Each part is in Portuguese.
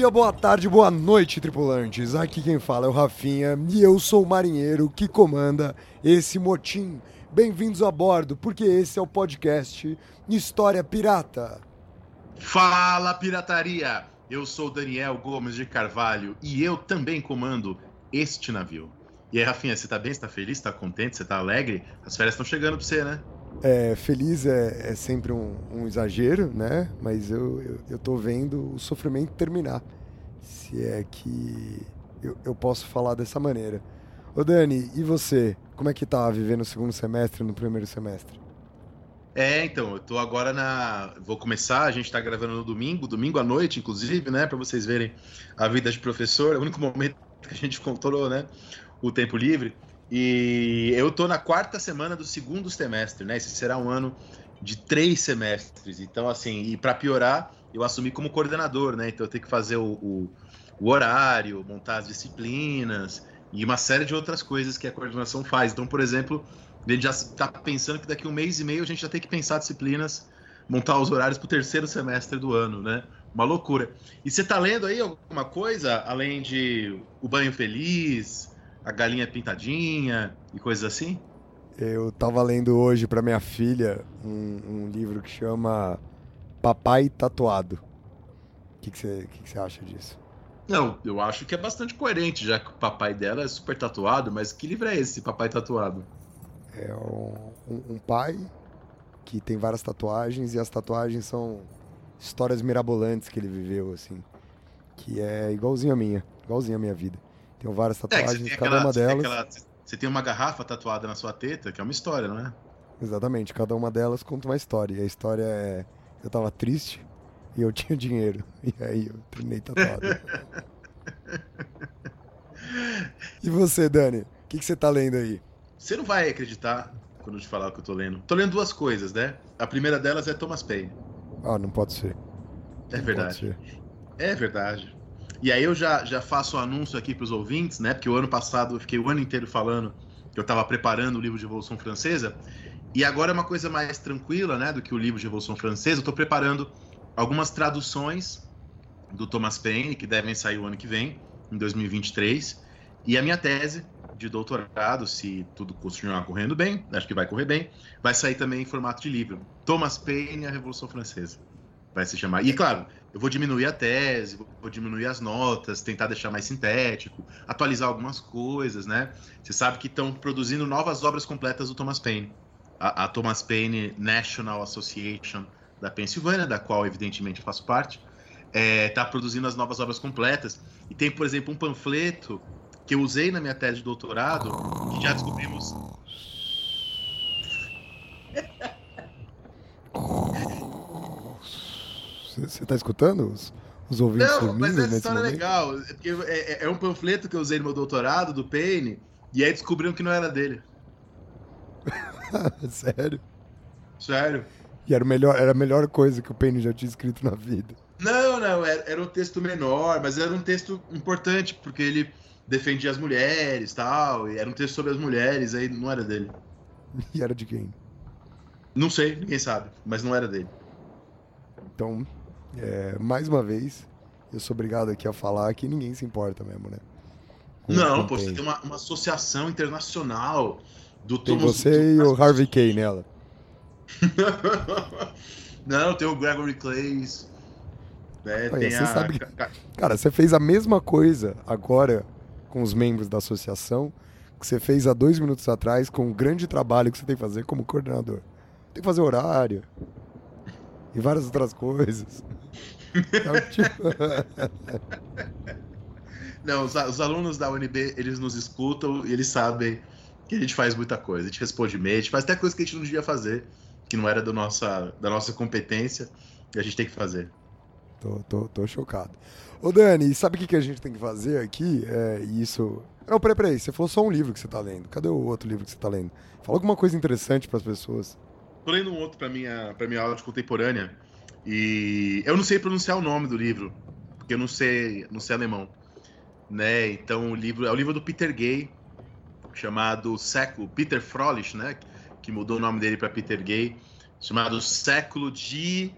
Dia, boa tarde, boa noite, tripulantes. Aqui quem fala é o Rafinha e eu sou o marinheiro que comanda esse motim. Bem-vindos a bordo, porque esse é o podcast História Pirata. Fala pirataria! Eu sou Daniel Gomes de Carvalho e eu também comando este navio. E aí, Rafinha, você tá bem? Você tá feliz? Você tá contente? Você tá alegre? As férias estão chegando pra você, né? É, feliz é, é sempre um, um exagero, né? Mas eu, eu, eu tô vendo o sofrimento terminar. Se é que eu, eu posso falar dessa maneira. Ô Dani, e você? Como é que tá vivendo o segundo semestre no primeiro semestre? É, então, eu tô agora na. Vou começar, a gente tá gravando no domingo, domingo à noite, inclusive, né? Pra vocês verem a vida de professor. É o único momento que a gente controlou, né? O tempo livre. E eu tô na quarta semana do segundo semestre, né? Esse será um ano de três semestres. Então, assim, e para piorar, eu assumi como coordenador, né? Então eu tenho que fazer o, o, o horário, montar as disciplinas e uma série de outras coisas que a coordenação faz. Então, por exemplo, a gente já está pensando que daqui um mês e meio a gente já tem que pensar disciplinas, montar os horários para o terceiro semestre do ano, né? Uma loucura. E você está lendo aí alguma coisa além de O Banho Feliz, A Galinha Pintadinha e coisas assim? Eu tava lendo hoje para minha filha um, um, livro que chama Papai Tatuado. O que, que, você, que, que você acha disso? Não, eu acho que é bastante coerente, já que o papai dela é super tatuado, mas que livro é esse, Papai Tatuado? É um, um, um pai que tem várias tatuagens e as tatuagens são histórias mirabolantes que ele viveu, assim. Que é igualzinho a minha, igualzinho a minha vida. Tenho várias tatuagens, é, cada aquela, uma delas. Tem aquela, você tem uma garrafa tatuada na sua teta, que é uma história, não é? Exatamente, cada uma delas conta uma história. E a história é. Eu tava triste e eu tinha dinheiro. E aí eu terminei tatuado. e você, Dani? O que, que você tá lendo aí? Você não vai acreditar quando eu te falar o que eu tô lendo. Tô lendo duas coisas, né? A primeira delas é Thomas Paine. Ah, não pode ser. É Não verdade. ser. É verdade. E aí eu já, já faço o anúncio aqui pros ouvintes, né? Porque o ano passado eu fiquei o ano inteiro falando que eu tava preparando o livro de Revolução Francesa. E agora é uma coisa mais tranquila, né? Do que o livro de Revolução Francesa. Eu tô preparando algumas traduções do Thomas Paine, que devem sair o ano que vem, em 2023. E a minha tese de doutorado, se tudo continuar correndo bem, acho que vai correr bem, vai sair também em formato de livro. Thomas Paine e a Revolução Francesa. Vai se chamar. E claro, eu vou diminuir a tese, vou diminuir as notas, tentar deixar mais sintético, atualizar algumas coisas, né? Você sabe que estão produzindo novas obras completas do Thomas Paine. A, a Thomas Paine National Association da Pensilvânia, da qual evidentemente eu faço parte, está produzindo as novas obras completas. E tem, por exemplo, um panfleto que eu usei na minha tese de doutorado, que já descobrimos. Você, você tá escutando os, os ouvintes Não, mas essa história é momento? legal. é porque É, é- é um panfleto que eu usei no meu doutorado, do Paine, e aí descobriram que não era dele. Sério? Sério. E era, melhor, era a melhor coisa que o Penny já tinha escrito na vida. Não, não, era, era um texto menor, mas era um texto importante, porque ele defendia as mulheres tal, e era um texto sobre as mulheres, aí não era dele. E era de quem? Não sei, ninguém sabe, mas não era dele. Então, é, mais uma vez, eu sou obrigado aqui a falar que ninguém se importa mesmo, né? Com- não, com pô, você tem uma, uma associação internacional do Tem Thomas- você e o Harvey Kay nela. não, tem o Gregory Clays. Né, tem você a... sabe- ca- ca- Cara, você fez a mesma coisa agora com os membros da associação que você fez há dois minutos atrás com o grande trabalho que você tem que fazer como coordenador. Tem que fazer horário e várias outras coisas. Não, os, os alunos da UNB, eles nos escutam e eles sabem que a gente faz muita coisa. A gente responde e-mail, a gente faz até coisa que a gente não devia fazer, que não era do nossa, da nossa competência, e a gente tem que fazer. Tô, tô, tô chocado. Ô Dani, sabe o que, que a gente tem que fazer aqui? É, isso. Não, peraí, peraí. Você falou só um livro que você tá lendo. Cadê o outro livro que você tá lendo? Fala alguma coisa interessante para as pessoas. Tô lendo um outro para minha, pra minha aula de contemporânea. E eu não sei pronunciar o nome do livro, porque eu não sei, não sei alemão. Né? Então o livro é o livro do Peter Gay, chamado Século, Peter Frolich, né? Que mudou o nome dele para Peter Gay, chamado Século de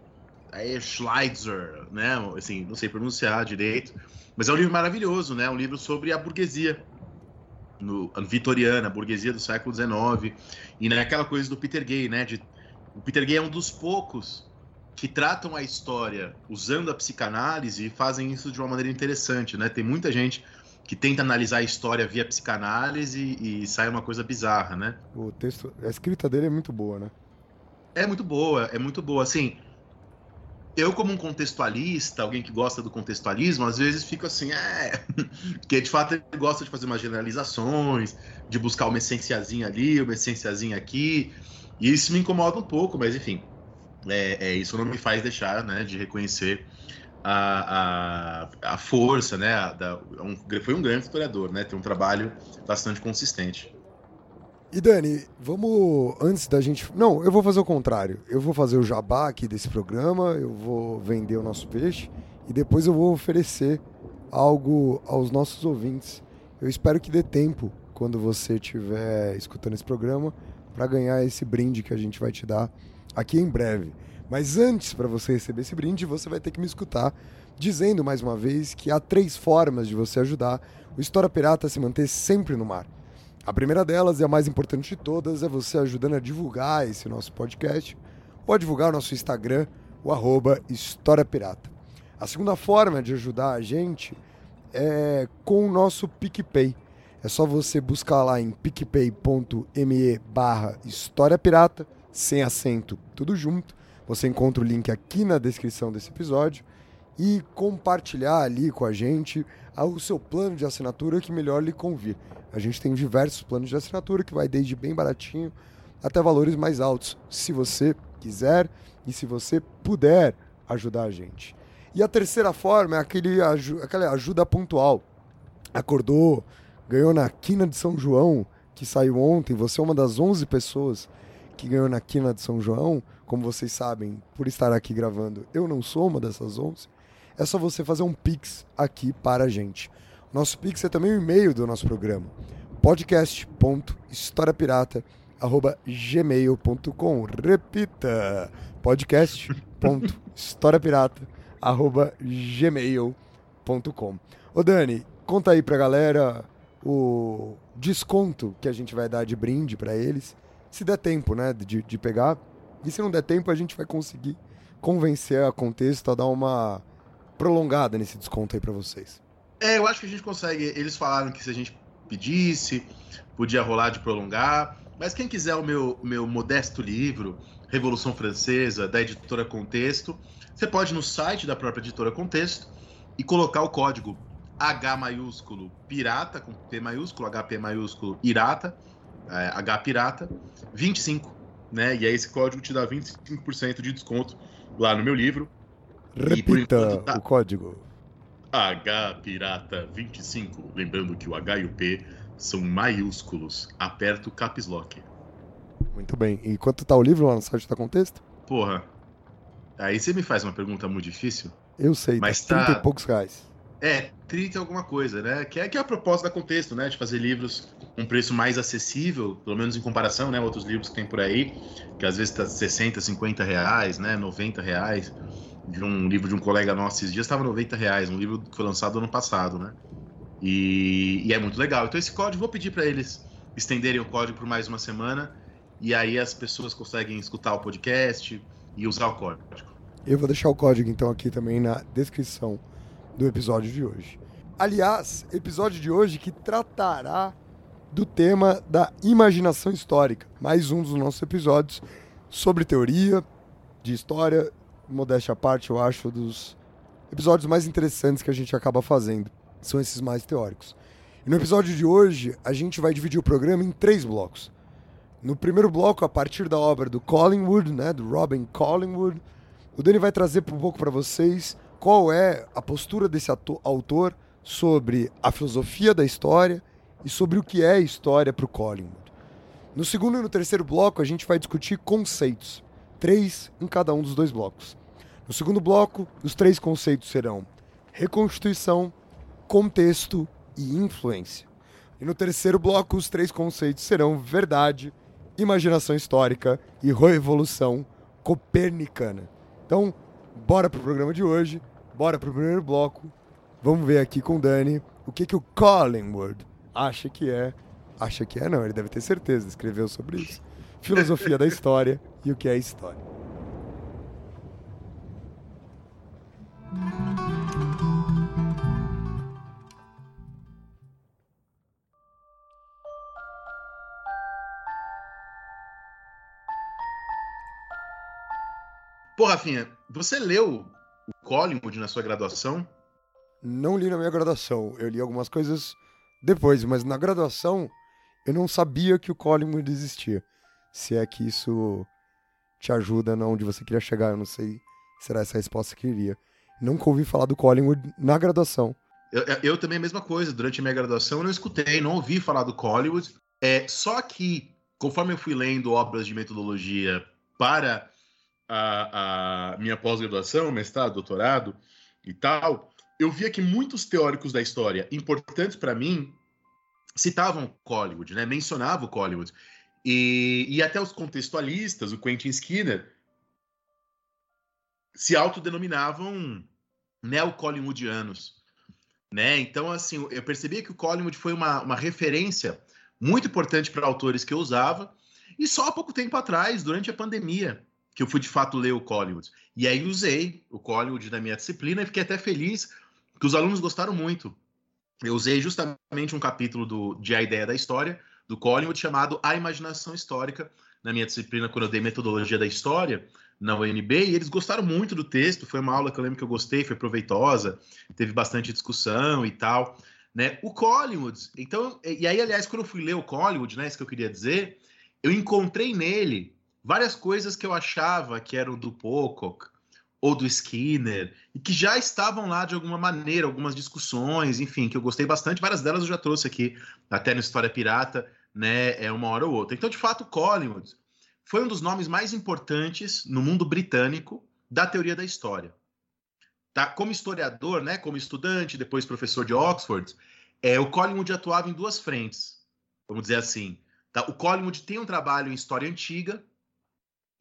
aí, Schleitzer, né? Assim, não sei pronunciar direito, mas é um livro maravilhoso, né? Um livro sobre a burguesia no, vitoriana, a burguesia do século XIX, e naquela coisa do Peter Gay, né? De, o Peter Gay é um dos poucos que tratam a história usando a psicanálise e fazem isso de uma maneira interessante, né? Tem muita gente que tenta analisar a história via psicanálise e, e sai uma coisa bizarra, né? O texto, a escrita dele é muito boa, né? É muito boa, é muito boa. Assim, eu como um contextualista, alguém que gosta do contextualismo, às vezes fico assim, é, que de fato ele gosta de fazer umas generalizações, de buscar uma essenciazinha ali, uma essenciazinha aqui, e isso me incomoda um pouco, mas enfim, é, é isso não me faz deixar, né, de reconhecer a, a, a força, né, a, da, um, foi um grande historiador, né, tem um trabalho bastante consistente. E Dani, vamos antes da gente. Não, eu vou fazer o contrário. Eu vou fazer o jabá aqui desse programa, eu vou vender o nosso peixe e depois eu vou oferecer algo aos nossos ouvintes. Eu espero que dê tempo quando você estiver escutando esse programa para ganhar esse brinde que a gente vai te dar aqui em breve. Mas antes, para você receber esse brinde, você vai ter que me escutar dizendo mais uma vez que há três formas de você ajudar o História Pirata a se manter sempre no mar. A primeira delas e a mais importante de todas é você ajudando a divulgar esse nosso podcast ou a divulgar o nosso Instagram, o arroba História Pirata. A segunda forma de ajudar a gente é com o nosso PicPay. É só você buscar lá em picpay.me barra História Pirata, sem acento, tudo junto. Você encontra o link aqui na descrição desse episódio e compartilhar ali com a gente o seu plano de assinatura que melhor lhe convir. A gente tem diversos planos de assinatura que vai desde bem baratinho até valores mais altos, se você quiser e se você puder ajudar a gente. E a terceira forma é aquele, aquela ajuda pontual. Acordou, ganhou na quina de São João, que saiu ontem, você é uma das 11 pessoas que ganhou na quina de São João, como vocês sabem, por estar aqui gravando, eu não sou uma dessas 11. É só você fazer um pix aqui para a gente. Nosso Pix é também o e-mail do nosso programa. podcast.historiapirata.gmail.com Repita! podcast.historiapirata.gmail.com Ô Dani, conta aí pra galera o desconto que a gente vai dar de brinde para eles, se der tempo, né, de, de pegar. E se não der tempo, a gente vai conseguir convencer a Contexto a dar uma prolongada nesse desconto aí para vocês. É, eu acho que a gente consegue. Eles falaram que se a gente pedisse, podia rolar de prolongar. Mas quem quiser o meu, meu modesto livro, Revolução Francesa, da editora Contexto, você pode ir no site da própria editora Contexto e colocar o código H maiúsculo pirata, com P maiúsculo, HP maiúsculo irata, é, H pirata, 25. Né? E aí esse código te dá 25% de desconto lá no meu livro. Repita tá... o código. H Pirata 25. Lembrando que o H e o P são maiúsculos. Aperta o caps lock. Muito bem. E quanto tá o livro lá no site da Contexto? Porra. Aí você me faz uma pergunta muito difícil. Eu sei, mas tá 30 e poucos reais. É, 30 alguma coisa, né? Que é, que é a proposta da Contexto, né? De fazer livros com um preço mais acessível, pelo menos em comparação, né? Outros livros que tem por aí, que às vezes tá 60, 50 reais, né? 90 reais de um livro de um colega nosso esses dias estava 90 reais, um livro que foi lançado ano passado, né? E, e é muito legal. Então esse código, vou pedir para eles estenderem o código por mais uma semana e aí as pessoas conseguem escutar o podcast e usar o código. Eu vou deixar o código então aqui também na descrição do episódio de hoje. Aliás, episódio de hoje que tratará do tema da imaginação histórica. Mais um dos nossos episódios sobre teoria de história modéstia à parte, eu acho dos episódios mais interessantes que a gente acaba fazendo. São esses mais teóricos. E no episódio de hoje, a gente vai dividir o programa em três blocos. No primeiro bloco, a partir da obra do Collingwood, né, do Robin Collingwood, o Dani vai trazer um pouco para vocês qual é a postura desse autor sobre a filosofia da história e sobre o que é história para o Collingwood. No segundo e no terceiro bloco, a gente vai discutir conceitos, três em cada um dos dois blocos. No segundo bloco, os três conceitos serão reconstituição, contexto e influência. E no terceiro bloco, os três conceitos serão verdade, imaginação histórica e revolução copernicana. Então, bora pro programa de hoje, bora pro primeiro bloco. Vamos ver aqui com o Dani o que, que o Collingwood acha que é. Acha que é, não, ele deve ter certeza, escreveu sobre isso. Filosofia da história e o que é história. Pô, Rafinha, você leu Collingwood na sua graduação? Não li na minha graduação. Eu li algumas coisas depois, mas na graduação eu não sabia que o Collingwood existia. Se é que isso te ajuda na onde você queria chegar, eu não sei se era essa a resposta que queria. Nunca ouvi falar do Collingwood na graduação. Eu, eu, também a mesma coisa. Durante a minha graduação eu não escutei, não ouvi falar do Collingwood. É, só que, conforme eu fui lendo obras de metodologia para a, a minha pós-graduação, mestrado, doutorado e tal, eu via que muitos teóricos da história importantes para mim citavam Hollywood, né? mencionavam Hollywood. E, e até os contextualistas, o Quentin Skinner, se autodenominavam neo-Collingwoodianos. Né? Então, assim, eu percebia que o Collingwood foi uma, uma referência muito importante para autores que eu usava, e só há pouco tempo atrás, durante a pandemia, que eu fui de fato ler o Collingwood. E aí usei o Collingwood na minha disciplina e fiquei até feliz que os alunos gostaram muito. Eu usei justamente um capítulo do, de A Ideia da História, do Collingwood, chamado A Imaginação Histórica, na minha disciplina, quando eu dei Metodologia da História, na UNB, e eles gostaram muito do texto. Foi uma aula que eu lembro que eu gostei, foi proveitosa, teve bastante discussão e tal. Né? O Collingwood, então, e aí, aliás, quando eu fui ler o Collingwood, né, isso que eu queria dizer, eu encontrei nele várias coisas que eu achava que eram do Pocock ou do Skinner e que já estavam lá de alguma maneira, algumas discussões, enfim, que eu gostei bastante. Várias delas eu já trouxe aqui, até no História Pirata, né, é uma hora ou outra. Então, de fato, Collingwood foi um dos nomes mais importantes no mundo britânico da teoria da história. Tá? Como historiador, né, como estudante, depois professor de Oxford, é, o Collingwood atuava em duas frentes, vamos dizer assim. Tá? O Collingwood tem um trabalho em história antiga,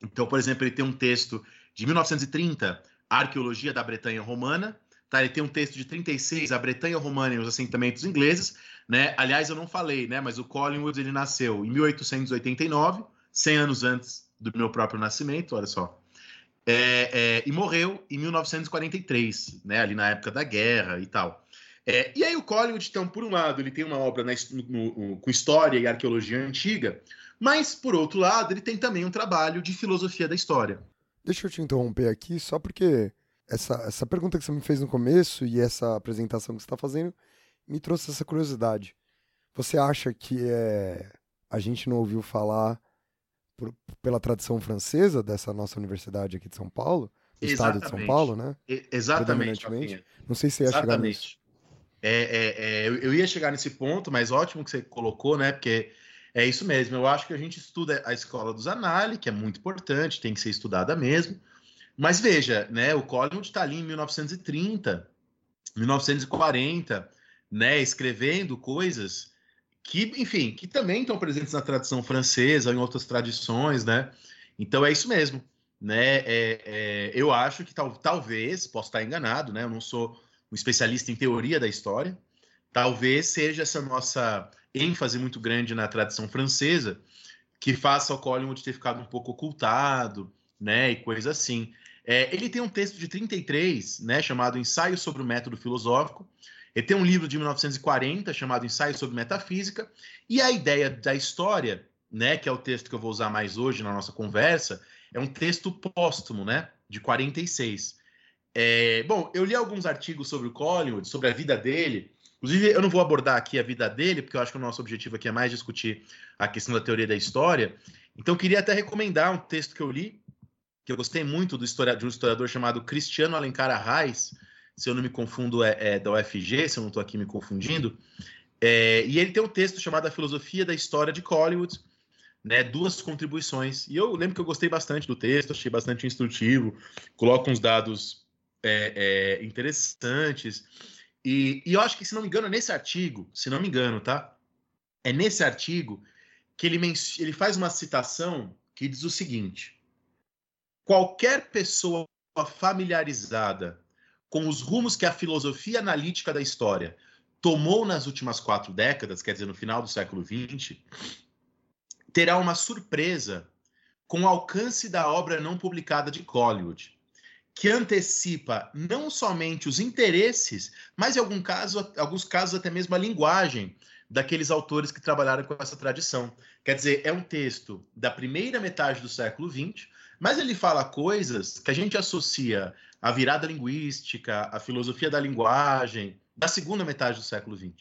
então, por exemplo, ele tem um texto de 1930, Arqueologia da Bretanha Romana. Tá? Ele tem um texto de 36, A Bretanha Romana e os Assentamentos Ingleses. Né? Aliás, eu não falei, né? mas o Collingwood ele nasceu em 1889, 100 anos antes do meu próprio nascimento, olha só. É, é, e morreu em 1943, né? ali na época da guerra e tal. É, e aí o Collingwood, então, por um lado, ele tem uma obra na, no, no, com história e arqueologia antiga, mas, por outro lado, ele tem também um trabalho de filosofia da história. Deixa eu te interromper aqui, só porque essa, essa pergunta que você me fez no começo e essa apresentação que você está fazendo me trouxe essa curiosidade. Você acha que é, a gente não ouviu falar por, pela tradição francesa dessa nossa universidade aqui de São Paulo? Do estado de São Paulo, né? E, exatamente. Não sei se você ia exatamente. chegar nisso. É, é, é, eu ia chegar nesse ponto, mas ótimo que você colocou, né? Porque é isso mesmo. Eu acho que a gente estuda a escola dos Anali, que é muito importante, tem que ser estudada mesmo. Mas veja, né, o Collingwood está ali em 1930, 1940, né, escrevendo coisas que, enfim, que também estão presentes na tradição francesa, em outras tradições, né? Então é isso mesmo, né? É, é, eu acho que tal, talvez, posso estar enganado, né? Eu não sou um especialista em teoria da história, talvez seja essa nossa ênfase muito grande na tradição francesa, que faça o Collingwood ter ficado um pouco ocultado, né, e coisa assim. É, ele tem um texto de 33, né, chamado Ensaio sobre o Método Filosófico. Ele tem um livro de 1940 chamado Ensaio sobre Metafísica. E a ideia da história, né, que é o texto que eu vou usar mais hoje na nossa conversa, é um texto póstumo, né, de 46. É, bom, eu li alguns artigos sobre o Collingwood, sobre a vida dele, Inclusive, eu não vou abordar aqui a vida dele, porque eu acho que o nosso objetivo aqui é mais discutir a questão da teoria da história. Então, queria até recomendar um texto que eu li, que eu gostei muito do historiador, de um historiador chamado Cristiano Alencar Arraes, se eu não me confundo, é, é da UFG, se eu não estou aqui me confundindo. É, e ele tem um texto chamado A Filosofia da História de Hollywood, né, duas contribuições. E eu lembro que eu gostei bastante do texto, achei bastante instrutivo, coloca uns dados é, é, interessantes. E, e, eu acho que, se não me engano, é nesse artigo, se não me engano, tá? É nesse artigo que ele, ele faz uma citação que diz o seguinte: qualquer pessoa familiarizada com os rumos que a filosofia analítica da história tomou nas últimas quatro décadas, quer dizer, no final do século XX, terá uma surpresa com o alcance da obra não publicada de Collingwood, que antecipa não somente os interesses, mas em algum caso, alguns casos até mesmo a linguagem daqueles autores que trabalharam com essa tradição. Quer dizer, é um texto da primeira metade do século XX, mas ele fala coisas que a gente associa à virada linguística, à filosofia da linguagem, da segunda metade do século XX.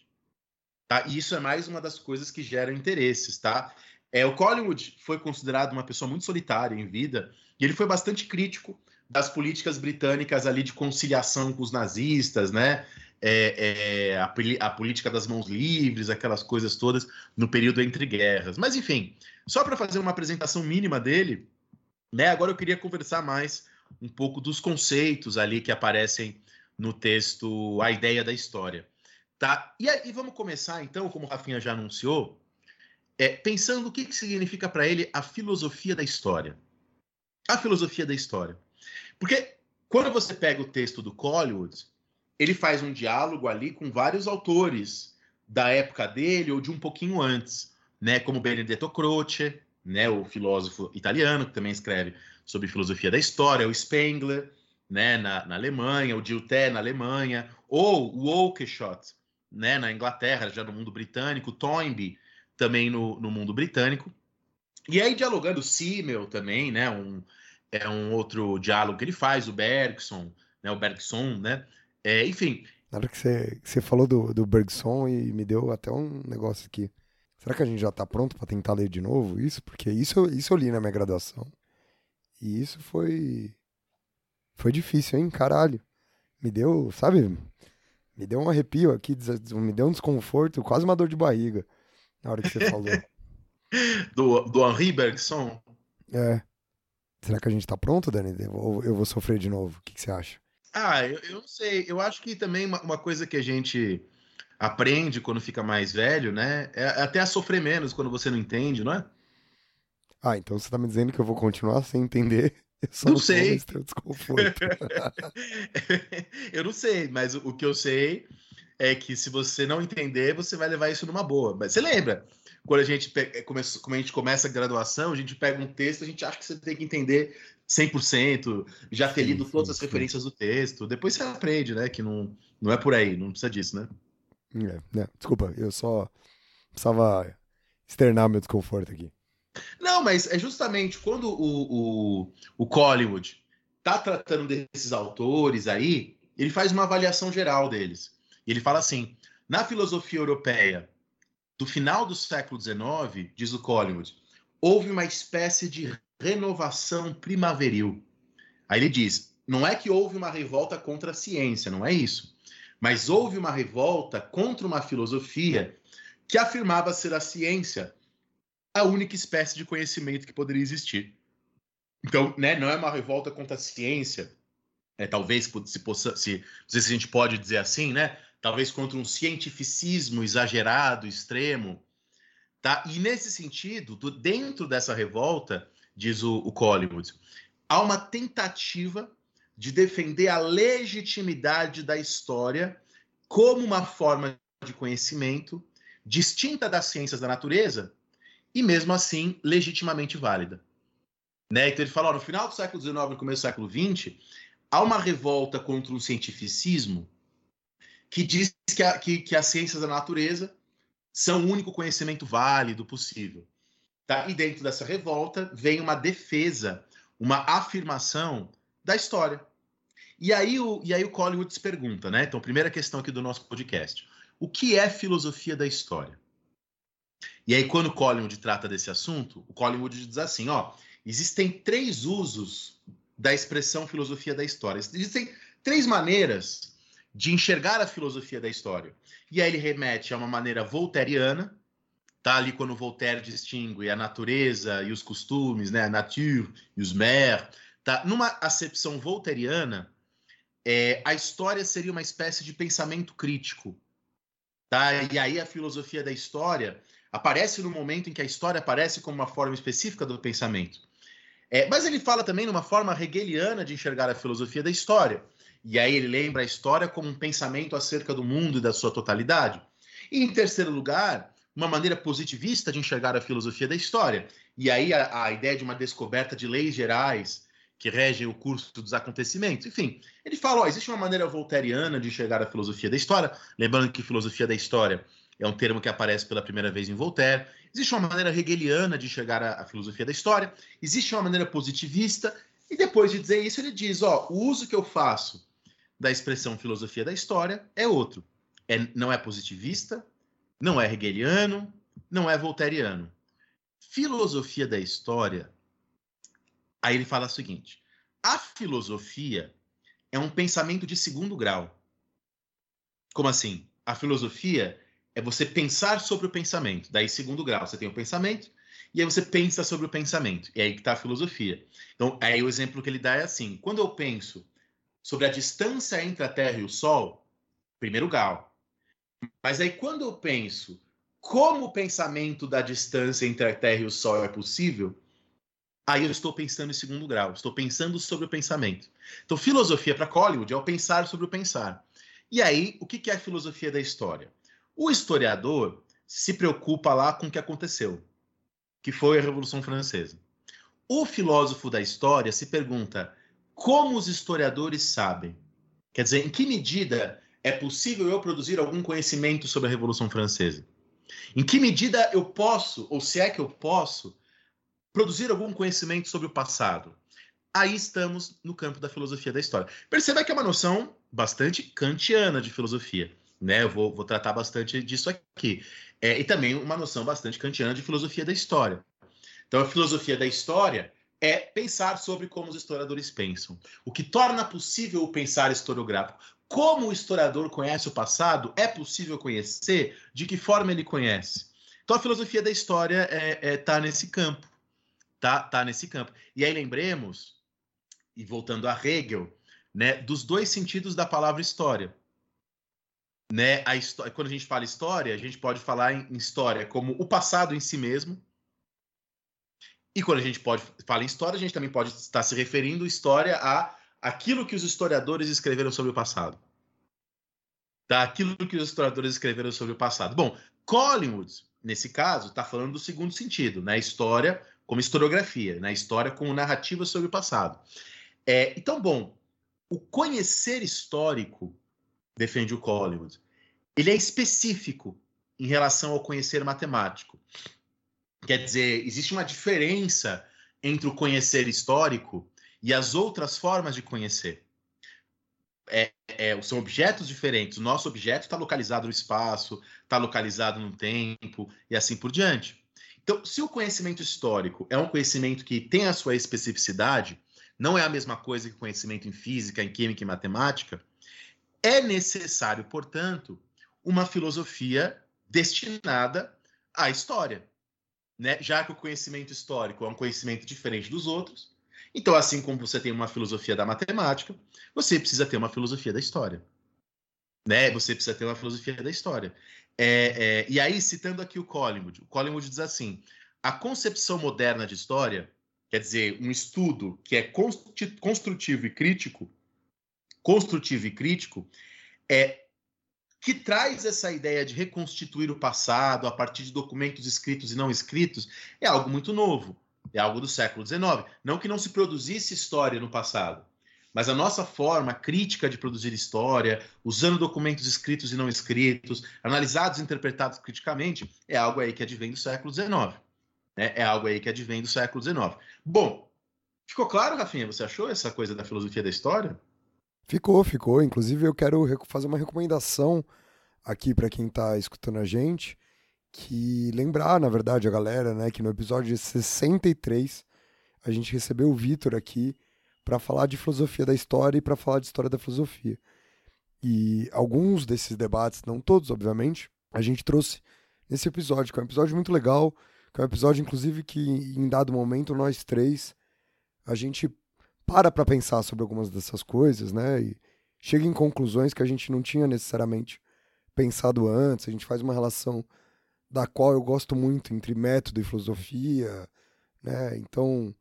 Tá? E isso é mais uma das coisas que geram interesses, tá? É, o Collingwood foi considerado uma pessoa muito solitária em vida e ele foi bastante crítico das políticas britânicas ali de conciliação com os nazistas, né? É, é, a, a, política das mãos livres, aquelas coisas todas no período entre guerras. Mas enfim, só para fazer uma apresentação mínima dele, né? Agora eu queria conversar mais um pouco dos conceitos ali que aparecem no texto A Ideia da História, tá? E, vamos começar então, como o Rafinha já anunciou, é, pensando o que, que significa para ele a filosofia da história. A filosofia da história. Porque quando você pega o texto do Collingwood, ele faz um diálogo ali com vários autores da época dele ou de um pouquinho antes, né? Como Benedetto Croce, né? O filósofo italiano que também escreve sobre filosofia da história, o Spengler, né? Na, na Alemanha, o Dilthey na Alemanha, ou o Oakeshott, né? Na Inglaterra, já no mundo britânico, Toynbee também no, no mundo britânico. E aí, dialogando Simmel também, né? Um, é um outro diálogo que ele faz, o Bergson, né? O Bergson, né? É, enfim. Na hora que você, você falou do, do Bergson e me deu até um negócio aqui. Será que a gente já está pronto para tentar ler de novo isso? Porque isso, isso eu li na minha graduação. E isso foi. Foi difícil, hein? Caralho. Me deu, sabe? Me deu um arrepio aqui, me deu um desconforto, quase uma dor de barriga na hora que você falou. do, do Henri Bergson? É. Será que a gente tá pronto, Dani? Ou eu vou sofrer de novo? O que, que você acha? Ah, eu, eu, não sei. Eu acho que também uma, uma, coisa que a gente aprende quando fica mais velho, né? É até a sofrer menos quando você não entende, não é? Ah, então você tá me dizendo que eu vou continuar sem entender? Eu não, não sei. desconforto. eu não sei, mas o, o que eu sei é que se você não entender, você vai levar isso numa boa. Mas você lembra? Quando a gente começa, como a gente começa a graduação, a gente pega um texto, a gente acha que você tem que entender 100%, já ter lido todas as referências do texto. Depois você aprende, né? Que não, não é por aí, não precisa disso, né? É, é, desculpa, eu só precisava externar meu desconforto aqui. Não, mas é justamente quando o, o, o Collingwood tá tratando desses autores aí, ele faz uma avaliação geral deles. Ele fala assim: na filosofia europeia do final do século XIX, diz o Collingwood, houve uma espécie de renovação primaveril. Aí ele diz: não é que houve uma revolta contra a ciência, não é isso. Mas houve uma revolta contra uma filosofia que afirmava ser a ciência a única espécie de conhecimento que poderia existir. Então, né, não é uma revolta contra a ciência, é, talvez se possa, se, se a gente pode dizer assim, né? Talvez contra um cientificismo exagerado, extremo. Tá? E nesse sentido, do, dentro dessa revolta, diz o, o Collingwood, há uma tentativa de defender a legitimidade da história como uma forma de conhecimento distinta das ciências da natureza e mesmo assim legitimamente válida. Né? Então ele fala, ó, no final do século XIX, no começo do século XX, há uma revolta contra um cientificismo que diz que, a, que, que as ciências da natureza são o único conhecimento válido possível. Tá? E dentro dessa revolta vem uma defesa, uma afirmação da história. E aí o, e aí o Collingwood se pergunta, né? Então, primeira questão aqui do nosso podcast. o que é filosofia da história? E aí, quando Collingwood trata desse assunto, o Collingwood diz assim: ó, existem três usos da expressão filosofia da história. Existem três maneiras de enxergar a filosofia da história. E aí ele remete a uma maneira voltairiana, tá ali quando Voltaire distingue a natureza e os costumes, né, a nature e os mers, tá? Numa acepção voltairiana, é, a história seria uma espécie de pensamento crítico, tá? E aí a filosofia da história aparece no momento em que a história aparece como uma forma específica do pensamento. É, mas ele fala também numa forma hegeliana de enxergar a filosofia da história. E aí ele lembra a história como um pensamento acerca do mundo e da sua totalidade. E em terceiro lugar, uma maneira positivista de enxergar a filosofia da história. E aí a, a ideia de uma descoberta de leis gerais que regem o curso dos acontecimentos. Enfim, ele fala: ó, existe uma maneira voltairiana de enxergar a filosofia da história. Lembrando que filosofia da história é um termo que aparece pela primeira vez em Voltaire. Existe uma maneira hegeliana de chegar à, à filosofia da história, existe uma maneira positivista, e depois de dizer isso, ele diz: ó, o uso que eu faço da expressão filosofia da história é outro. É, não é positivista, não é hegeliano, não é voltairiano. Filosofia da história. Aí ele fala o seguinte: a filosofia é um pensamento de segundo grau. Como assim? A filosofia é você pensar sobre o pensamento. Daí, segundo grau, você tem o pensamento, e aí você pensa sobre o pensamento. E aí que está a filosofia. Então, aí o exemplo que ele dá é assim: quando eu penso sobre a distância entre a Terra e o Sol, primeiro grau. Mas aí, quando eu penso como o pensamento da distância entre a Terra e o Sol é possível, aí eu estou pensando em segundo grau, estou pensando sobre o pensamento. Então, filosofia para Collingwood é o pensar sobre o pensar. E aí, o que é a filosofia da história? O historiador se preocupa lá com o que aconteceu, que foi a Revolução Francesa. O filósofo da história se pergunta como os historiadores sabem. Quer dizer, em que medida é possível eu produzir algum conhecimento sobre a Revolução Francesa? Em que medida eu posso, ou se é que eu posso, produzir algum conhecimento sobre o passado? Aí estamos no campo da filosofia da história. Perceba que é uma noção bastante kantiana de filosofia né? Eu vou, vou tratar bastante disso aqui. É, e também uma noção bastante kantiana de filosofia da história. Então, a filosofia da história é pensar sobre como os historiadores pensam. O que torna possível o pensar historiográfico. Como o historiador conhece o passado, é possível conhecer? De que forma ele conhece? Então, a filosofia da história está é, é, tá nesse campo. Tá, tá nesse campo. E aí lembremos, e voltando a Hegel, né, dos dois sentidos da palavra história né, a história, quando a gente fala história, a gente pode falar em, história como o passado em si mesmo. E quando a gente pode fala em história, a gente também pode estar se referindo história a aquilo que os historiadores escreveram sobre o passado. Tá? Aquilo que os historiadores escreveram sobre o passado. Bom, Collingwood, nesse caso, está falando do segundo sentido, na né? história como historiografia, na né? história como narrativa sobre o passado. É, então, bom, o conhecer histórico defende o Collingwood. Ele é específico em relação ao conhecer matemático. Quer dizer, existe uma diferença entre o conhecer histórico e as outras formas de conhecer. É, é, são objetos diferentes. O nosso objeto está localizado no espaço, está localizado no tempo e assim por diante. Então, se o conhecimento histórico é um conhecimento que tem a sua especificidade, não é a mesma coisa que conhecimento em física, em química e matemática, é necessário, portanto, uma filosofia destinada à história. Né? Já que o conhecimento histórico é um conhecimento diferente dos outros, então, assim como você tem uma filosofia da matemática, você precisa ter uma filosofia da história. Né? Você precisa ter uma filosofia da história. É, é, e aí, citando aqui o Collingwood, o Collingwood diz assim: a concepção moderna de história, quer dizer, um estudo que é construtivo e crítico, construtivo e crítico, é que traz essa ideia de reconstituir o passado a partir de documentos escritos e não escritos, é algo muito novo. É algo do século XIX. Não que não se produzisse história no passado, mas a nossa forma crítica de produzir história, usando documentos escritos e não escritos, analisados e interpretados criticamente, é algo aí que advém do século XIX. Né? É algo aí que advém do século XIX. Bom, ficou claro, Rafinha? Você achou essa coisa da filosofia da história? Ficou, ficou. Inclusive, eu quero fazer uma recomendação aqui para quem está escutando a gente que lembrar, na verdade, a galera, né, que no episódio 63 a gente recebeu o Vitor aqui para falar de filosofia da história e para falar de história da filosofia. E alguns desses debates, não todos, obviamente, a gente trouxe nesse episódio, que é um episódio muito legal, que é um episódio, inclusive, que em dado momento nós três a gente para para pensar sobre algumas dessas coisas, né? E chega em conclusões que a gente não tinha necessariamente pensado antes. A gente faz uma relação da qual eu gosto muito entre método e filosofia, né? Então,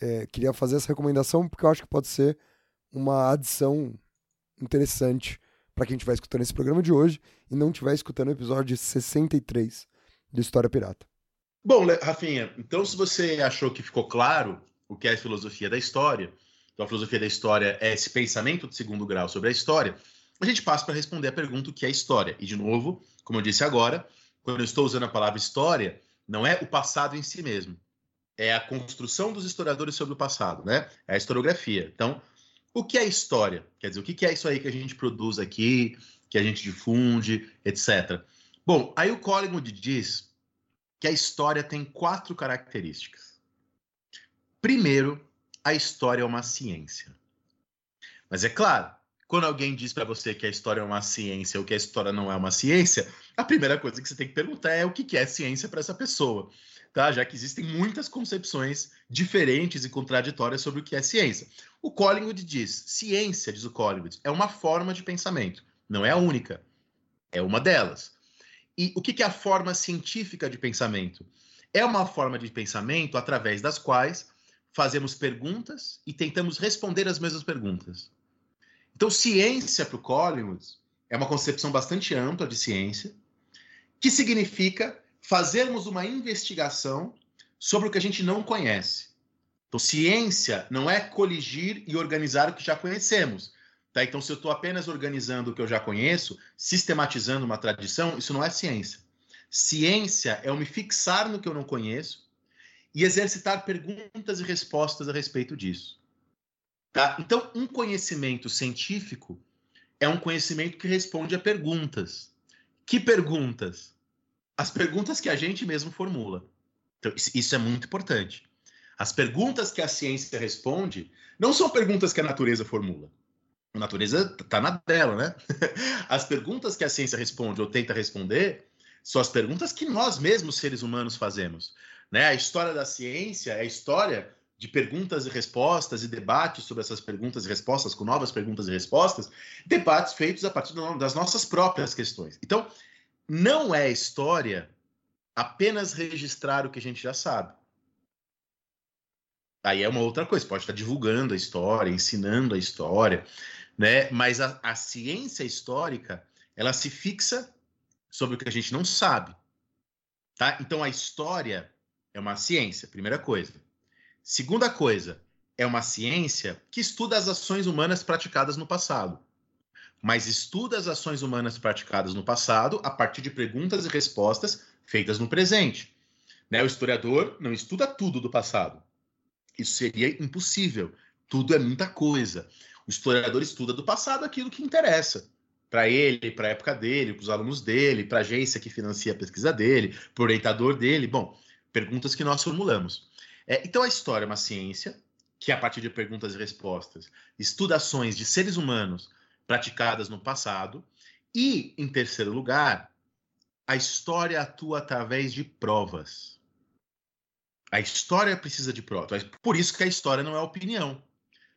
é, queria fazer essa recomendação porque eu acho que pode ser uma adição interessante para quem estiver escutando esse programa de hoje e não estiver escutando o episódio 63 de História Pirata. Bom, Rafinha, então se você achou que ficou claro o que é a filosofia da história, então a filosofia da história é esse pensamento de segundo grau sobre a história, a gente passa para responder a pergunta o que é história. E de novo, como eu disse agora, quando eu estou usando a palavra história, não é o passado em si mesmo. É a construção dos historiadores sobre o passado, né? É a historiografia. Então, o que é história? Quer dizer, o que é isso aí que a gente produz aqui, que a gente difunde, etc. Bom, aí o Collingwood diz que a história tem quatro características. Primeiro, a história é uma ciência. Mas é claro, quando alguém diz para você que a história é uma ciência ou que a história não é uma ciência, a primeira coisa que você tem que perguntar é o que é ciência para essa pessoa, tá? Já que existem muitas concepções diferentes e contraditórias sobre o que é ciência. O Collingwood diz: ciência, diz o Collingwood, é uma forma de pensamento, não é a única, é uma delas. E o que é a forma científica de pensamento? É uma forma de pensamento através das quais fazemos perguntas e tentamos responder as mesmas perguntas. Então, ciência para o Collins é uma concepção bastante ampla de ciência, que significa fazermos uma investigação sobre o que a gente não conhece. Então, ciência não é coligir e organizar o que já conhecemos. Tá? Então, se eu estou apenas organizando o que eu já conheço, sistematizando uma tradição, isso não é ciência. Ciência é eu me fixar no que eu não conheço e exercitar perguntas e respostas a respeito disso. Tá? Então, um conhecimento científico é um conhecimento que responde a perguntas. Que perguntas? As perguntas que a gente mesmo formula. Então, isso é muito importante. As perguntas que a ciência responde não são perguntas que a natureza formula. A natureza está na dela, né? As perguntas que a ciência responde ou tenta responder são as perguntas que nós mesmos, seres humanos, fazemos. Né? A história da ciência é a história de perguntas e respostas e debates sobre essas perguntas e respostas, com novas perguntas e respostas, debates feitos a partir das nossas próprias questões. Então, não é história apenas registrar o que a gente já sabe. Aí é uma outra coisa, pode estar divulgando a história, ensinando a história, né? Mas a, a ciência histórica, ela se fixa sobre o que a gente não sabe, tá? Então a história é uma ciência, primeira coisa. Segunda coisa, é uma ciência que estuda as ações humanas praticadas no passado, mas estuda as ações humanas praticadas no passado a partir de perguntas e respostas feitas no presente. Né? O historiador não estuda tudo do passado. Isso seria impossível. Tudo é muita coisa. O historiador estuda do passado aquilo que interessa para ele, para a época dele, para os alunos dele, para a agência que financia a pesquisa dele, para o orientador dele. Bom, perguntas que nós formulamos. É, então, a história é uma ciência que, a partir de perguntas e respostas, estuda ações de seres humanos praticadas no passado. E, em terceiro lugar, a história atua através de provas. A história precisa de provas. Por isso que a história não é opinião.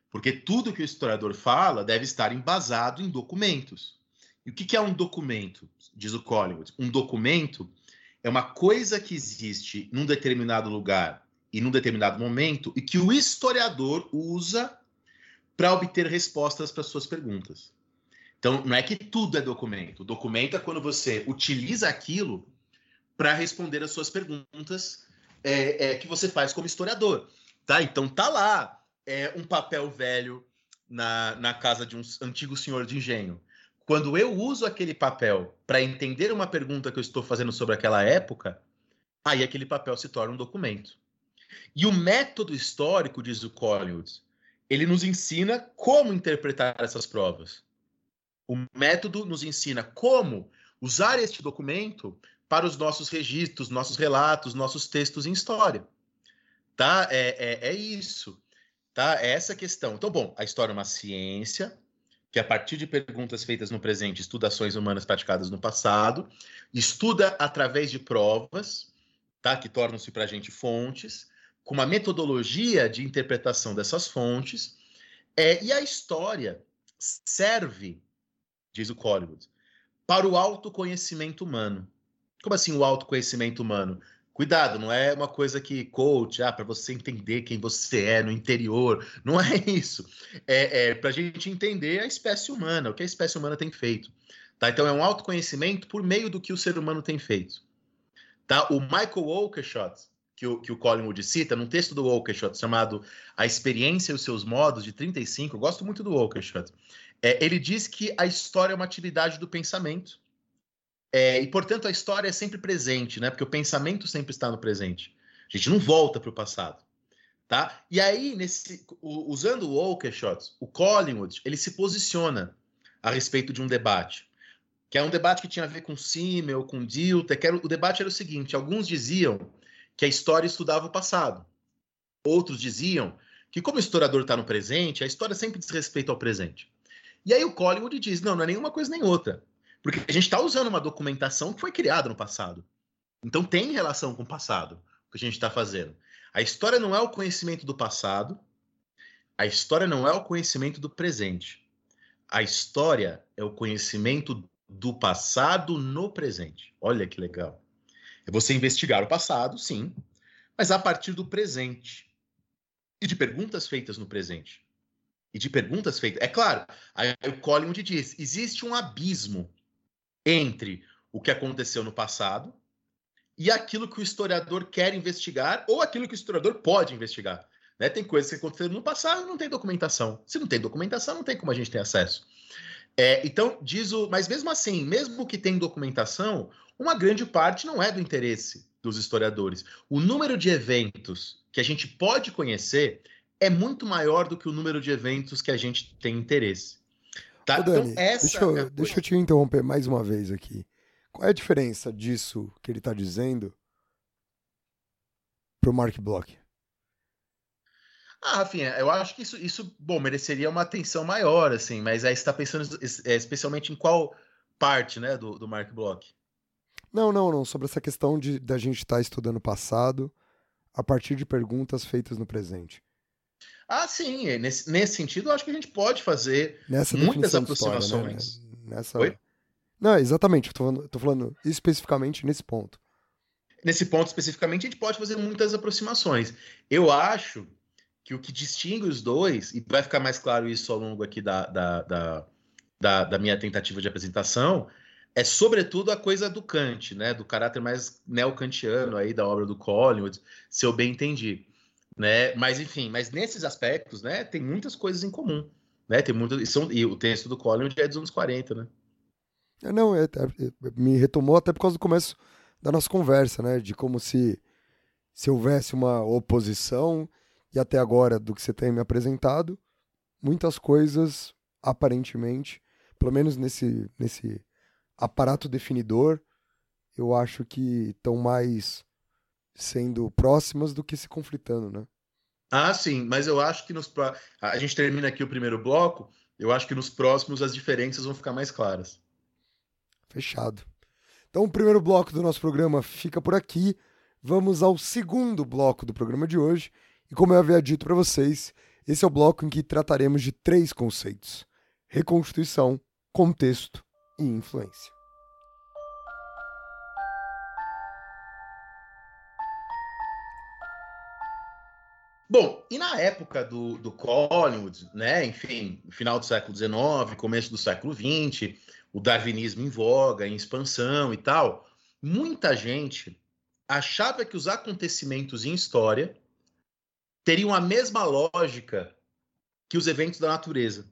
Porque tudo que o historiador fala deve estar embasado em documentos. E o que é um documento? Diz o Collingwood. Um documento é uma coisa que existe num determinado lugar e num determinado momento e que o historiador usa para obter respostas para suas perguntas. Então, não é que tudo é documento. Documento é quando você utiliza aquilo para responder as suas perguntas é, é, que você faz como historiador. Tá? Então, tá lá é, um papel velho na, na casa de um antigo senhor de engenho. Quando eu uso aquele papel para entender uma pergunta que eu estou fazendo sobre aquela época, aí aquele papel se torna um documento. E o método histórico, diz o Collins, ele nos ensina como interpretar essas provas. O método nos ensina como usar este documento para os nossos registros, nossos relatos, nossos textos em história. Tá? É, é, é isso. Tá? É essa questão. Então, bom, a história é uma ciência que, a partir de perguntas feitas no presente, estuda ações humanas praticadas no passado, estuda através de provas, tá? que tornam-se para a gente fontes, com uma metodologia de interpretação dessas fontes, é, e a história serve, diz o Collingwood, para o autoconhecimento humano. Como assim o autoconhecimento humano? Cuidado, não é uma coisa que coach, ah, para você entender quem você é no interior. Não é isso. É, é para a gente entender a espécie humana, o que a espécie humana tem feito. Tá? Então é um autoconhecimento por meio do que o ser humano tem feito. Tá? O Michael Oakeshott, que o, que o Collingwood cita, num texto do Oakeshott chamado A Experiência e os Seus Modos, de 35, eu gosto muito do Oakeshott, é, ele diz que a história é uma atividade do pensamento, é, e, portanto, a história é sempre presente, né? Porque o pensamento sempre está no presente. A gente não volta para o passado. Tá? E aí, nesse, usando o Oakeshott, o Collingwood, ele se posiciona a respeito de um debate, que é um debate que tinha a ver com Simmel, com Dilthey, que era, o debate era o seguinte, alguns diziam que a história estudava o passado. Outros diziam que como o historiador está no presente, a história sempre diz respeito ao presente. E aí o Collingwood diz, não, não é nenhuma coisa nem outra. Porque a gente está usando uma documentação que foi criada no passado. Então tem relação com o passado, o que a gente está fazendo. A história não é o conhecimento do passado, a história não é o conhecimento do presente. A história é o conhecimento do passado no presente. Olha que legal. É você investigar o passado, sim, mas a partir do presente. E de perguntas feitas no presente. E de perguntas feitas. É claro, aí o Collingwood diz: existe um abismo entre o que aconteceu no passado e aquilo que o historiador quer investigar ou aquilo que o historiador pode investigar. Né? Tem coisas que aconteceram no passado e não tem documentação. Se não tem documentação, não tem como a gente ter acesso. É, então, diz o. Mas mesmo assim, mesmo que tem documentação, uma grande parte não é do interesse dos historiadores. O número de eventos que a gente pode conhecer é muito maior do que o número de eventos que a gente tem interesse. Tá? Ô, Dani, então, essa deixa, eu, é deixa eu te interromper mais uma vez aqui. Qual é a diferença disso que ele está dizendo pro Mark Block? Ah, Rafinha, eu acho que isso, isso, bom, mereceria uma atenção maior, assim, mas aí você está pensando é, especialmente em qual parte, né, do, do Mark Block? Não, não, não, sobre essa questão de da gente estar tá estudando o passado a partir de perguntas feitas no presente. Ah, sim. É, nesse, nesse sentido, eu acho que a gente pode fazer Nessa muitas aproximações. História, né? Nessa... Oi? Não, exatamente. Eu tô falando, tô falando especificamente nesse ponto. Nesse ponto especificamente, a gente pode fazer muitas aproximações. Eu acho que o que distingue os dois, e vai ficar mais claro isso ao longo aqui da, da, da, da, da minha tentativa de apresentação, é sobretudo a coisa do Kant, né, do caráter mais neocantiano aí da obra do Collingwood, se eu bem entendi né? Mas enfim, mas nesses aspectos, né, tem muitas coisas em comum, né? Tem muito, e, são, e o texto do Collins é dos anos 40, né? É, não, é, é, me retomou até por causa do começo da nossa conversa, né? De como se se houvesse uma oposição e até agora do que você tem me apresentado, muitas coisas aparentemente, pelo menos nesse nesse aparato definidor, eu acho que estão mais sendo próximas do que se conflitando, né? Ah, sim, mas eu acho que nos a gente termina aqui o primeiro bloco, eu acho que nos próximos as diferenças vão ficar mais claras. Fechado. Então, o primeiro bloco do nosso programa fica por aqui. Vamos ao segundo bloco do programa de hoje. E como eu havia dito para vocês, esse é o bloco em que trataremos de três conceitos: reconstituição, contexto e influência. Bom, e na época do, do Collingwood, né, enfim, final do século XIX, começo do século XX, o darwinismo em voga, em expansão e tal, muita gente achava que os acontecimentos em história teriam a mesma lógica que os eventos da natureza.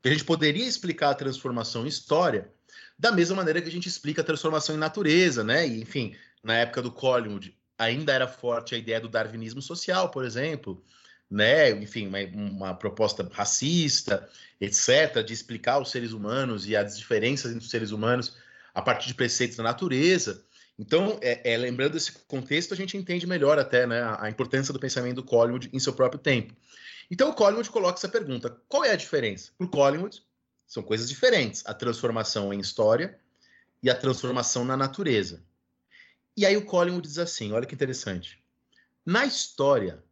Que a gente poderia explicar a transformação em história da mesma maneira que a gente explica a transformação em natureza, né? E, enfim, na época do Collingwood, ainda era forte a ideia do darwinismo social, por exemplo, né? Enfim, uma, uma, proposta racista, etc., de explicar os seres humanos e as diferenças entre os seres humanos a partir de preceitos da natureza. Então, é, é, lembrando esse contexto, a gente entende melhor até né, a, a importância do pensamento do Collingwood em seu próprio tempo. Então, o Collingwood coloca essa pergunta: qual é a diferença? Para o Collingwood, são coisas diferentes: a transformação em história e a transformação na natureza. E aí o Collingwood diz assim: olha que interessante. Na história,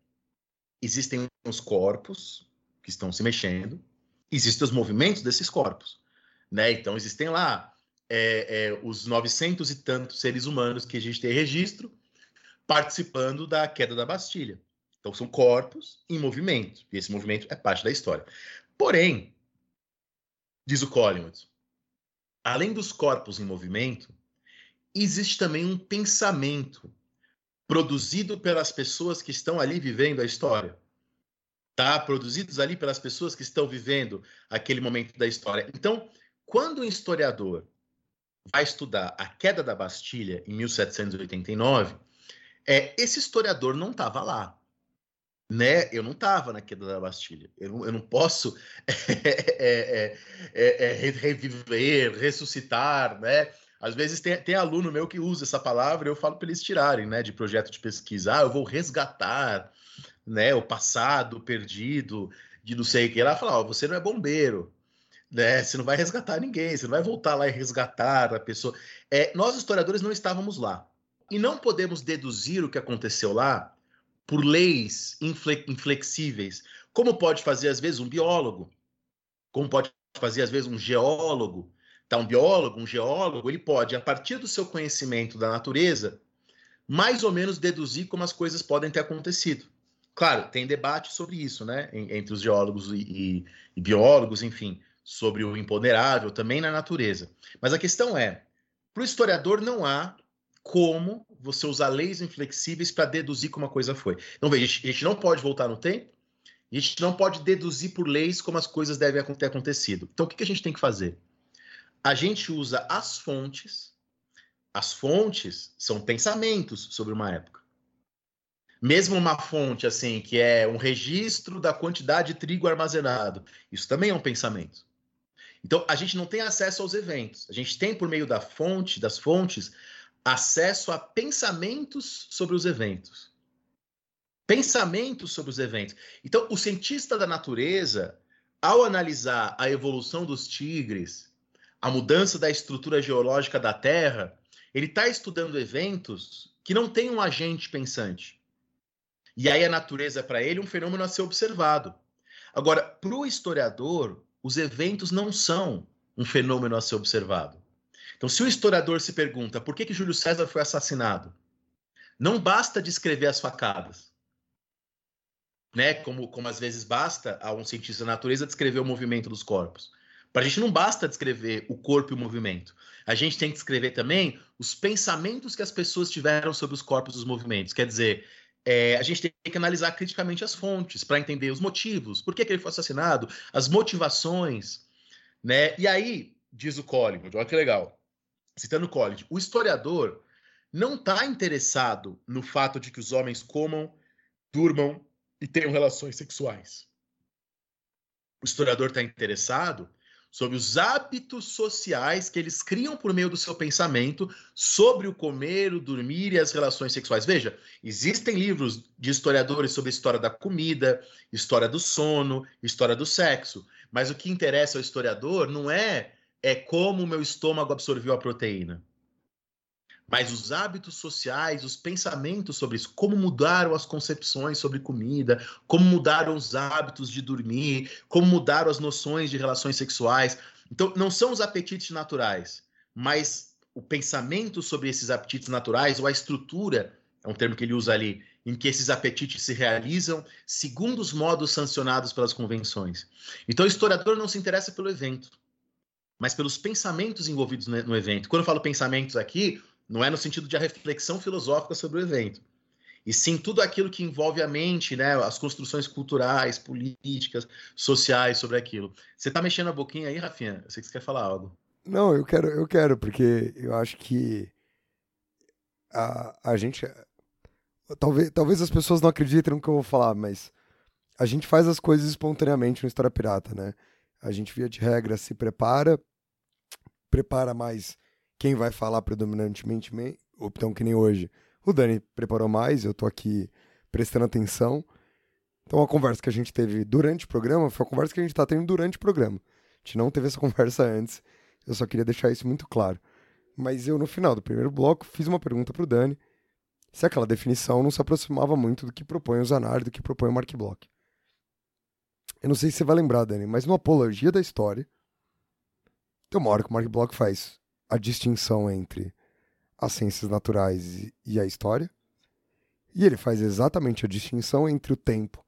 existem os corpos que estão se mexendo, existem os movimentos desses corpos. Né? Então, existem lá é, é, os 900 e tantos seres humanos que a gente tem registro participando da queda da Bastilha. Então, são corpos em movimento, e esse movimento é parte da história. Porém, diz o Collingwood, além dos corpos em movimento, existe também um pensamento produzido pelas pessoas que estão ali vivendo a história. Tá? Produzidos ali pelas pessoas que estão vivendo aquele momento da história. Então, quando o historiador vai estudar a queda da Bastilha em 1789, é, esse historiador não estava lá. Né? Eu não estava na queda da Bastilha. Eu não, eu não posso é, é, reviver, ressuscitar, né? Às vezes tem, tem aluno meu que usa essa palavra, eu falo para eles tirarem, né, de projeto de pesquisa. Ah, eu vou resgatar, né, o passado perdido, de não sei o que. Ela fala, ó, você não é bombeiro, né? Você não vai resgatar ninguém, você não vai voltar lá e resgatar a pessoa. É, nós historiadores não estávamos lá e não podemos deduzir o que aconteceu lá por leis inflexíveis, como pode fazer às vezes um biólogo, como pode fazer às vezes um geólogo, Tá, um biólogo, um geólogo, ele pode, a partir do seu conhecimento da natureza, mais ou menos deduzir como as coisas podem ter acontecido. Claro, tem debate sobre isso, né, entre os geólogos e, e, e biólogos, enfim, sobre o imponderável também na natureza. Mas a questão é, para o historiador não há como você usar leis inflexíveis para deduzir como a coisa foi. Então, veja, a gente não pode voltar no tempo, a gente não pode deduzir por leis como as coisas devem ter acontecido. Então, o que a gente tem que fazer? A gente usa as fontes. As fontes são pensamentos sobre uma época. Mesmo uma fonte assim, que é um registro da quantidade de trigo armazenado, isso também é um pensamento. Então, a gente não tem acesso aos eventos. A gente tem, por meio da fonte, das fontes, acesso a pensamentos sobre os eventos. Pensamentos sobre os eventos. Então, o cientista da natureza, ao analisar a evolução dos tigres, a mudança da estrutura geológica da Terra, ele está estudando eventos que não têm um agente pensante. E aí a natureza, para ele, é um fenômeno a ser observado. Agora, para o historiador, os eventos não são um fenômeno a ser observado. Então, se o historiador se pergunta por que, que Júlio César foi assassinado, não basta descrever as facadas. Né? Como, como às vezes basta a um cientista da natureza descrever o movimento dos corpos. Para a gente não basta descrever o corpo e o movimento. A gente tem que descrever também os pensamentos que as pessoas tiveram sobre os corpos e os movimentos. Quer dizer, é, a gente tem que analisar criticamente as fontes para entender os motivos, por que, que, ele foi assassinado, as motivações. Né? E aí, diz o Collingwood, olha que legal, citando o Collingwood, o historiador não está interessado no fato de que os homens comam, durmam e tenham relações sexuais. O historiador está interessado sobre os hábitos sociais que eles criam por meio do seu pensamento sobre o comer, o dormir e as relações sexuais. Veja, existem livros de historiadores sobre a história da comida, história do sono, história do sexo, mas o que interessa ao historiador não é é como o meu estômago absorveu a proteína mas os hábitos sociais, os pensamentos sobre isso, como mudaram as concepções sobre comida, como mudaram os hábitos de dormir, como mudaram as noções de relações sexuais. Então, não são os apetites naturais, mas o pensamento sobre esses apetites naturais, ou a estrutura, é um termo que ele usa ali, em que esses apetites se realizam segundo os modos sancionados pelas convenções. Então, o historiador não se interessa pelo evento, mas pelos pensamentos envolvidos no evento. Quando eu falo pensamentos aqui, não é no sentido de a reflexão filosófica sobre o evento. E sim tudo aquilo que envolve a mente, né? As construções culturais, políticas, sociais sobre aquilo. Você tá mexendo a boquinha aí, Rafinha? Eu sei que você quer falar algo. Não, eu quero, eu quero, porque eu acho que a, a gente. Talvez, talvez as pessoas não acreditem no que eu vou falar, mas a gente faz as coisas espontaneamente no História Pirata, né? A gente, via de regra, se prepara, prepara mais quem vai falar predominantemente, ou então que nem hoje. O Dani preparou mais, eu tô aqui prestando atenção. Então a conversa que a gente teve durante o programa foi a conversa que a gente tá tendo durante o programa. A gente não teve essa conversa antes. Eu só queria deixar isso muito claro. Mas eu, no final do primeiro bloco, fiz uma pergunta pro Dani se aquela definição não se aproximava muito do que propõe o Zanardi, do que propõe o Mark Bloch. Eu não sei se você vai lembrar, Dani, mas no Apologia da História, tem uma hora que o Mark Bloch faz a distinção entre as ciências naturais e a história, e ele faz exatamente a distinção entre o tempo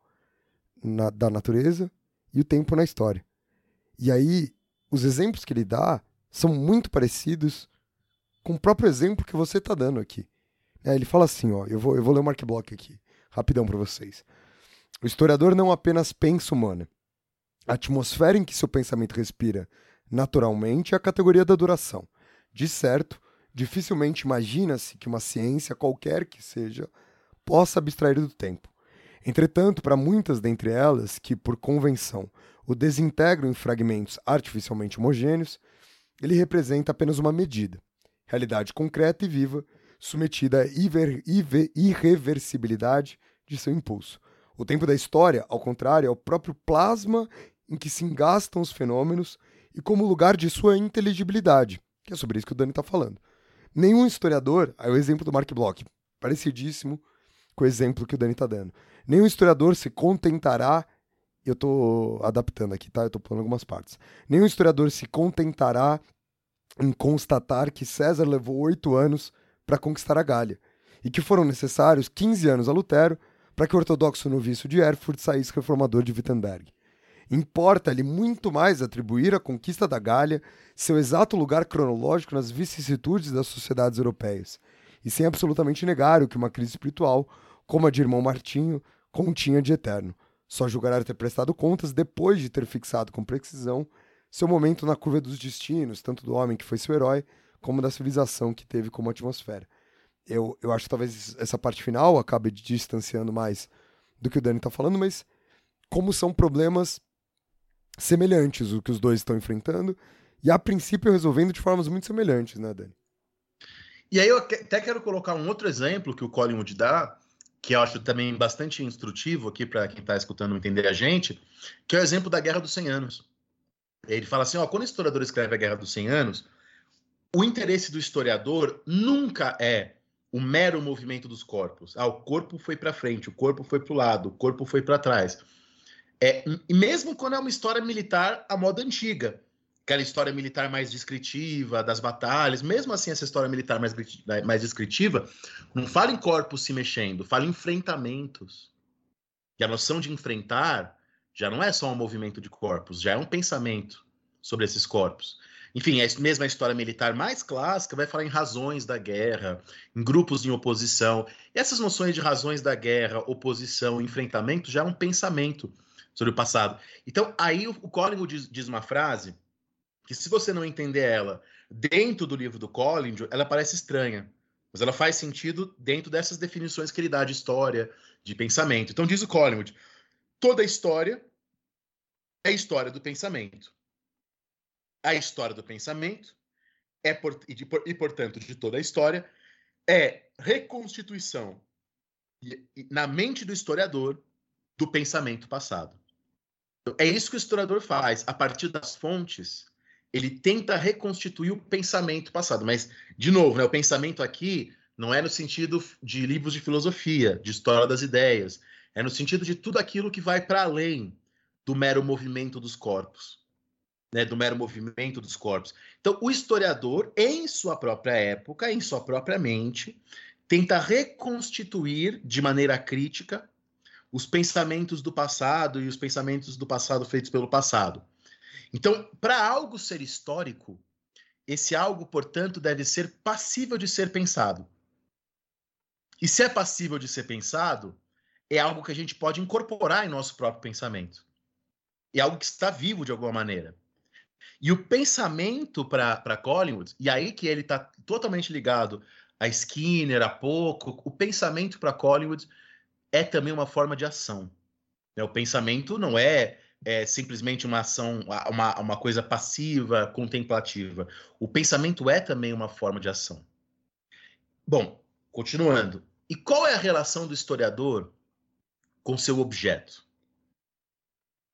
na, da natureza e o tempo na história. E aí, os exemplos que ele dá são muito parecidos com o próprio exemplo que você está dando aqui. É, ele fala assim, ó, eu vou, eu vou ler o Mark Bloch aqui, rapidão para vocês. O historiador não apenas pensa humana. A atmosfera em que seu pensamento respira naturalmente é a categoria da duração. De certo, dificilmente imagina-se que uma ciência, qualquer que seja, possa abstrair do tempo. Entretanto, para muitas dentre elas, que por convenção o desintegram em fragmentos artificialmente homogêneos, ele representa apenas uma medida, realidade concreta e viva submetida à irreversibilidade de seu impulso. O tempo da história, ao contrário, é o próprio plasma em que se engastam os fenômenos e como lugar de sua inteligibilidade, que é sobre isso que o Dani está falando. Nenhum historiador, aí o exemplo do Mark Bloch, parecidíssimo com o exemplo que o Dani está dando. Nenhum historiador se contentará, eu estou adaptando aqui, tá? Eu estou pulando algumas partes. Nenhum historiador se contentará em constatar que César levou oito anos para conquistar a Gália, e que foram necessários 15 anos a Lutero para que o ortodoxo noviço de Erfurt saísse reformador de Wittenberg. Importa-lhe muito mais atribuir à conquista da Gália seu exato lugar cronológico nas vicissitudes das sociedades europeias, e sem absolutamente negar o que uma crise espiritual, como a de irmão Martinho, continha de eterno. Só julgará ter prestado contas depois de ter fixado com precisão seu momento na curva dos destinos, tanto do homem que foi seu herói, como da civilização que teve como atmosfera. Eu, eu acho que talvez essa parte final acabe distanciando mais do que o Dani está falando, mas como são problemas semelhantes o que os dois estão enfrentando e a princípio resolvendo de formas muito semelhantes, né, Dani? E aí eu até quero colocar um outro exemplo que o Collingwood dá, que eu acho também bastante instrutivo aqui para quem está escutando entender a gente, que é o exemplo da Guerra dos 100 Anos. Ele fala assim, ó, quando o historiador escreve a Guerra dos 100 Anos, o interesse do historiador nunca é o mero movimento dos corpos. Ah, o corpo foi para frente, o corpo foi para o lado, o corpo foi para trás. É, mesmo quando é uma história militar à moda antiga, aquela história militar mais descritiva das batalhas, mesmo assim essa história militar mais, mais descritiva, não fala em corpos se mexendo, fala em enfrentamentos. E a noção de enfrentar já não é só um movimento de corpos, já é um pensamento sobre esses corpos. Enfim, a mesma história militar mais clássica vai falar em razões da guerra, em grupos em oposição. E essas noções de razões da guerra, oposição, enfrentamento já é um pensamento sobre o passado. Então, aí o Collingwood diz, diz uma frase que, se você não entender ela dentro do livro do Collingwood, ela parece estranha. Mas ela faz sentido dentro dessas definições que ele dá de história, de pensamento. Então, diz o Collingwood: toda história é história do pensamento a história do pensamento é por, e, de, e, portanto, de toda a história, é reconstituição na mente do historiador do pensamento passado. Então, é isso que o historiador faz. A partir das fontes, ele tenta reconstituir o pensamento passado. Mas, de novo, né, o pensamento aqui não é no sentido de livros de filosofia, de história das ideias. É no sentido de tudo aquilo que vai para além do mero movimento dos corpos né, do mero movimento dos corpos. Então, o historiador, em sua própria época, em sua própria mente, tenta reconstituir de maneira crítica os pensamentos do passado e os pensamentos do passado feitos pelo passado. Então, para algo ser histórico, esse algo, portanto, deve ser passível de ser pensado. E se é passível de ser pensado, é algo que a gente pode incorporar em nosso próprio pensamento. É algo que está vivo de alguma maneira. E o pensamento para Collingwood, e aí que ele está totalmente ligado a Skinner, a pouco, o pensamento para Collingwood é também uma forma de ação. Né? O pensamento não é é simplesmente uma ação, uma, uma coisa passiva, contemplativa. O pensamento é também uma forma de ação. Bom, continuando. E qual é a relação do historiador com seu objeto?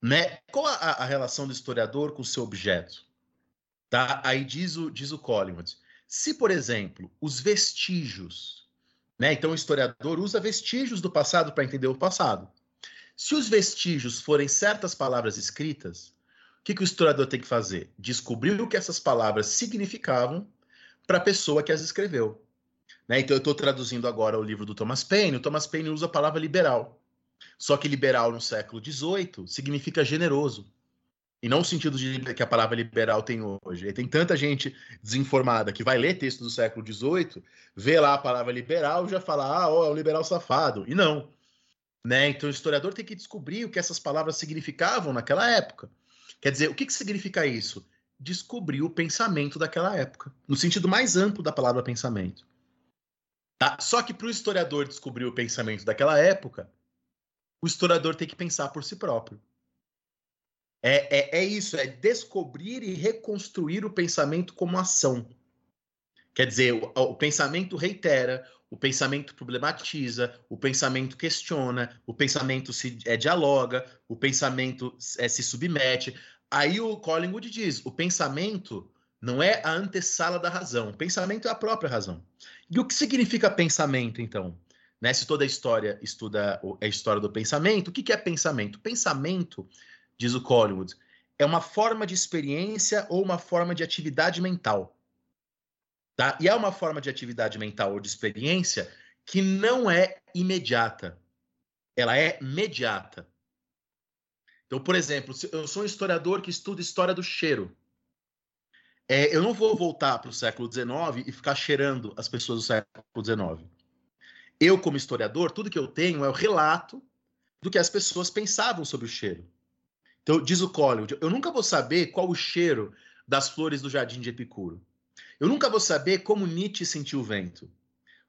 Né? Qual a, a relação do historiador com seu objeto? Tá? Aí diz o, diz o Collingwood. Se, por exemplo, os vestígios, né? então o historiador usa vestígios do passado para entender o passado. Se os vestígios forem certas palavras escritas, o que, que o historiador tem que fazer? Descobrir o que essas palavras significavam para a pessoa que as escreveu. Né? Então, eu estou traduzindo agora o livro do Thomas Paine. O Thomas Paine usa a palavra liberal. Só que liberal no século XVIII significa generoso. E não no sentido de que a palavra liberal tem hoje. E tem tanta gente desinformada que vai ler texto do século XVIII, vê lá a palavra liberal e já fala, ah, ó, é um liberal safado. E não. Né? Então o historiador tem que descobrir o que essas palavras significavam naquela época. Quer dizer, o que, que significa isso? Descobrir o pensamento daquela época, no sentido mais amplo da palavra pensamento. Tá? Só que para o historiador descobrir o pensamento daquela época, o historiador tem que pensar por si próprio. É, é, é isso, é descobrir e reconstruir o pensamento como ação. Quer dizer, o, o pensamento reitera, o pensamento problematiza, o pensamento questiona, o pensamento se é, dialoga, o pensamento é, se submete. Aí o Collingwood diz: o pensamento não é a antessala da razão, o pensamento é a própria razão. E o que significa pensamento, então? Né? Se toda a história estuda a história do pensamento, o que é pensamento? Pensamento, diz o Collingwood, é uma forma de experiência ou uma forma de atividade mental. Tá? E é uma forma de atividade mental ou de experiência que não é imediata. Ela é mediata. Então, por exemplo, eu sou um historiador que estuda história do cheiro. É, eu não vou voltar para o século XIX e ficar cheirando as pessoas do século XIX. Eu, como historiador, tudo que eu tenho é o relato do que as pessoas pensavam sobre o cheiro. Então, diz o Collingwood, eu nunca vou saber qual o cheiro das flores do jardim de Epicuro. Eu nunca vou saber como Nietzsche sentiu o vento.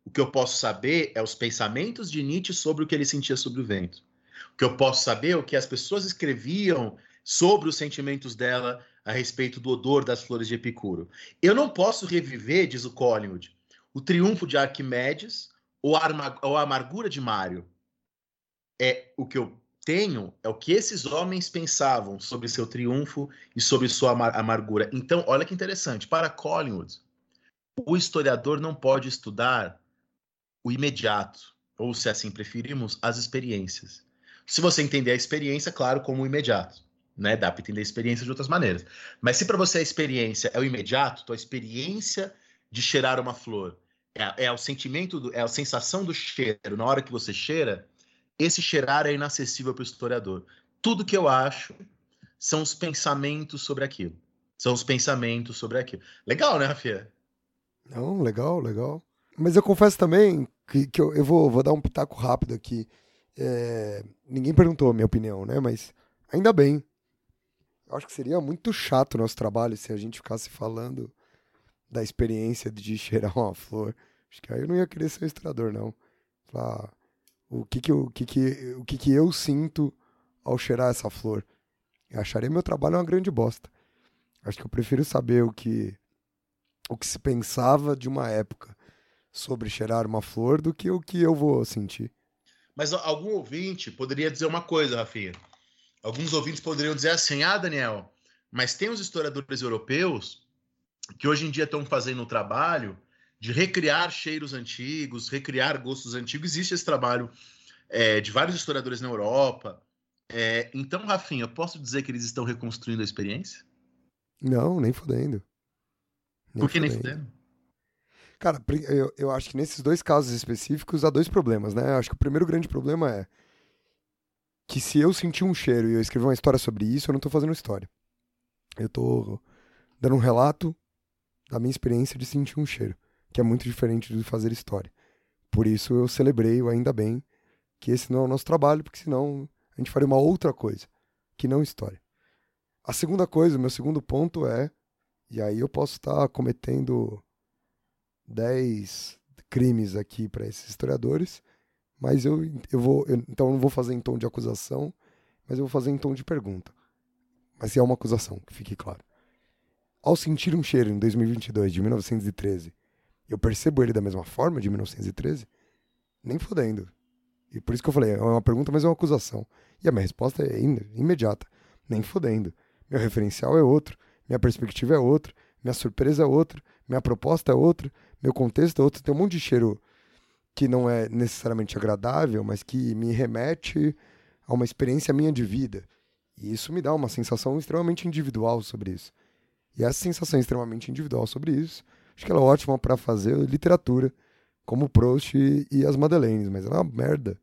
O que eu posso saber é os pensamentos de Nietzsche sobre o que ele sentia sobre o vento. O que eu posso saber é o que as pessoas escreviam sobre os sentimentos dela a respeito do odor das flores de Epicuro. Eu não posso reviver, diz o Collingwood, o triunfo de Arquimedes ou a, amargura de Mário. É o que eu tenho é o que esses homens pensavam sobre seu triunfo e sobre sua amargura. Então, olha que interessante. Para Collingwood, o historiador não pode estudar o imediato, ou se assim preferimos, as experiências. Se você entender a experiência, claro, como o imediato né? Dá para entender a experiência de outras maneiras. Mas se para você a experiência é o imediato, então a experiência de cheirar uma flor é, é o sentimento, do, é a sensação do cheiro na hora que você cheira, esse cheirar é inacessível para o historiador. Tudo que eu acho são os pensamentos sobre aquilo. São os pensamentos sobre aquilo. Legal, né, Rafia? Não, legal, legal. Mas eu confesso também que, que eu, eu vou, vou dar um pitaco rápido aqui. É, ninguém perguntou a minha opinião, né? Mas ainda bem. Eu acho que seria muito chato o nosso trabalho se a gente ficasse falando da experiência de cheirar uma flor. Acho que aí eu não ia querer ser um ilustrador, não. Falar o que que, eu, o que, que, o que, que eu sinto ao cheirar essa flor. Eu acharia meu trabalho uma grande bosta. Acho que eu prefiro saber o que, o que se pensava de uma época sobre cheirar uma flor do que o que eu vou sentir. Mas algum ouvinte poderia dizer uma coisa, Rafinha. Alguns ouvintes poderiam dizer assim: ah, Daniel, mas tem os historiadores europeus que hoje em dia estão fazendo o trabalho de recriar cheiros antigos, recriar gostos antigos. Existe esse trabalho é, de vários historiadores na Europa. É, então, Rafinha, eu posso dizer que eles estão reconstruindo a experiência? Não, nem fodendo. Nem Por que fudendo. nem fudendo? Cara, eu, eu acho que nesses dois casos específicos há dois problemas, né? Eu acho que o primeiro grande problema é que se eu sentir um cheiro e eu escrever uma história sobre isso, eu não estou fazendo história. Eu estou dando um relato da minha experiência de sentir um cheiro, que é muito diferente de fazer história. Por isso eu celebrei ainda bem que esse não é o nosso trabalho, porque senão a gente faria uma outra coisa, que não história. A segunda coisa, o meu segundo ponto é, e aí eu posso estar cometendo 10 crimes aqui para esses historiadores, mas eu, eu vou. Eu, então eu não vou fazer em tom de acusação, mas eu vou fazer em tom de pergunta. mas é uma acusação, que fique claro. Ao sentir um cheiro em 2022 de 1913, eu percebo ele da mesma forma de 1913? Nem fodendo. E por isso que eu falei, é uma pergunta, mas é uma acusação. E a minha resposta é imediata. Nem fodendo. Meu referencial é outro, minha perspectiva é outra, minha surpresa é outra, minha proposta é outra, meu contexto é outro. Tem um monte de cheiro que não é necessariamente agradável, mas que me remete a uma experiência minha de vida. E isso me dá uma sensação extremamente individual sobre isso. E essa sensação extremamente individual sobre isso, acho que ela é ótima para fazer literatura, como Proust e, e as Madeleines, mas ela é uma merda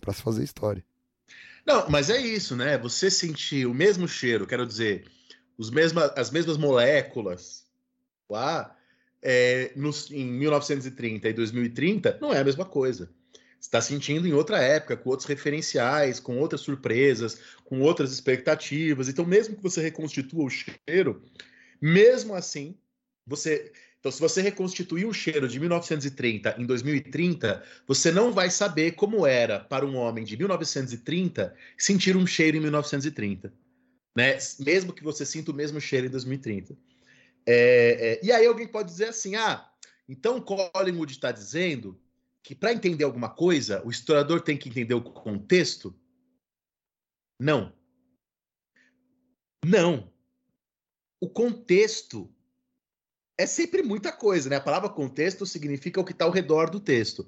para se fazer história. Não, mas é isso, né? Você sentir o mesmo cheiro, quero dizer, os mesma, as mesmas moléculas lá é, nos, em 1930 e 2030 não é a mesma coisa está sentindo em outra época, com outros referenciais, com outras surpresas, com outras expectativas. Então, mesmo que você reconstitua o cheiro, mesmo assim, você. Então, se você reconstituir um cheiro de 1930 em 2030, você não vai saber como era para um homem de 1930 sentir um cheiro em 1930. Né? Mesmo que você sinta o mesmo cheiro em 2030. É, é, e aí alguém pode dizer assim: ah, então Collingwood está dizendo que para entender alguma coisa, o historiador tem que entender o contexto? Não. Não. O contexto é sempre muita coisa, né? A palavra contexto significa o que está ao redor do texto.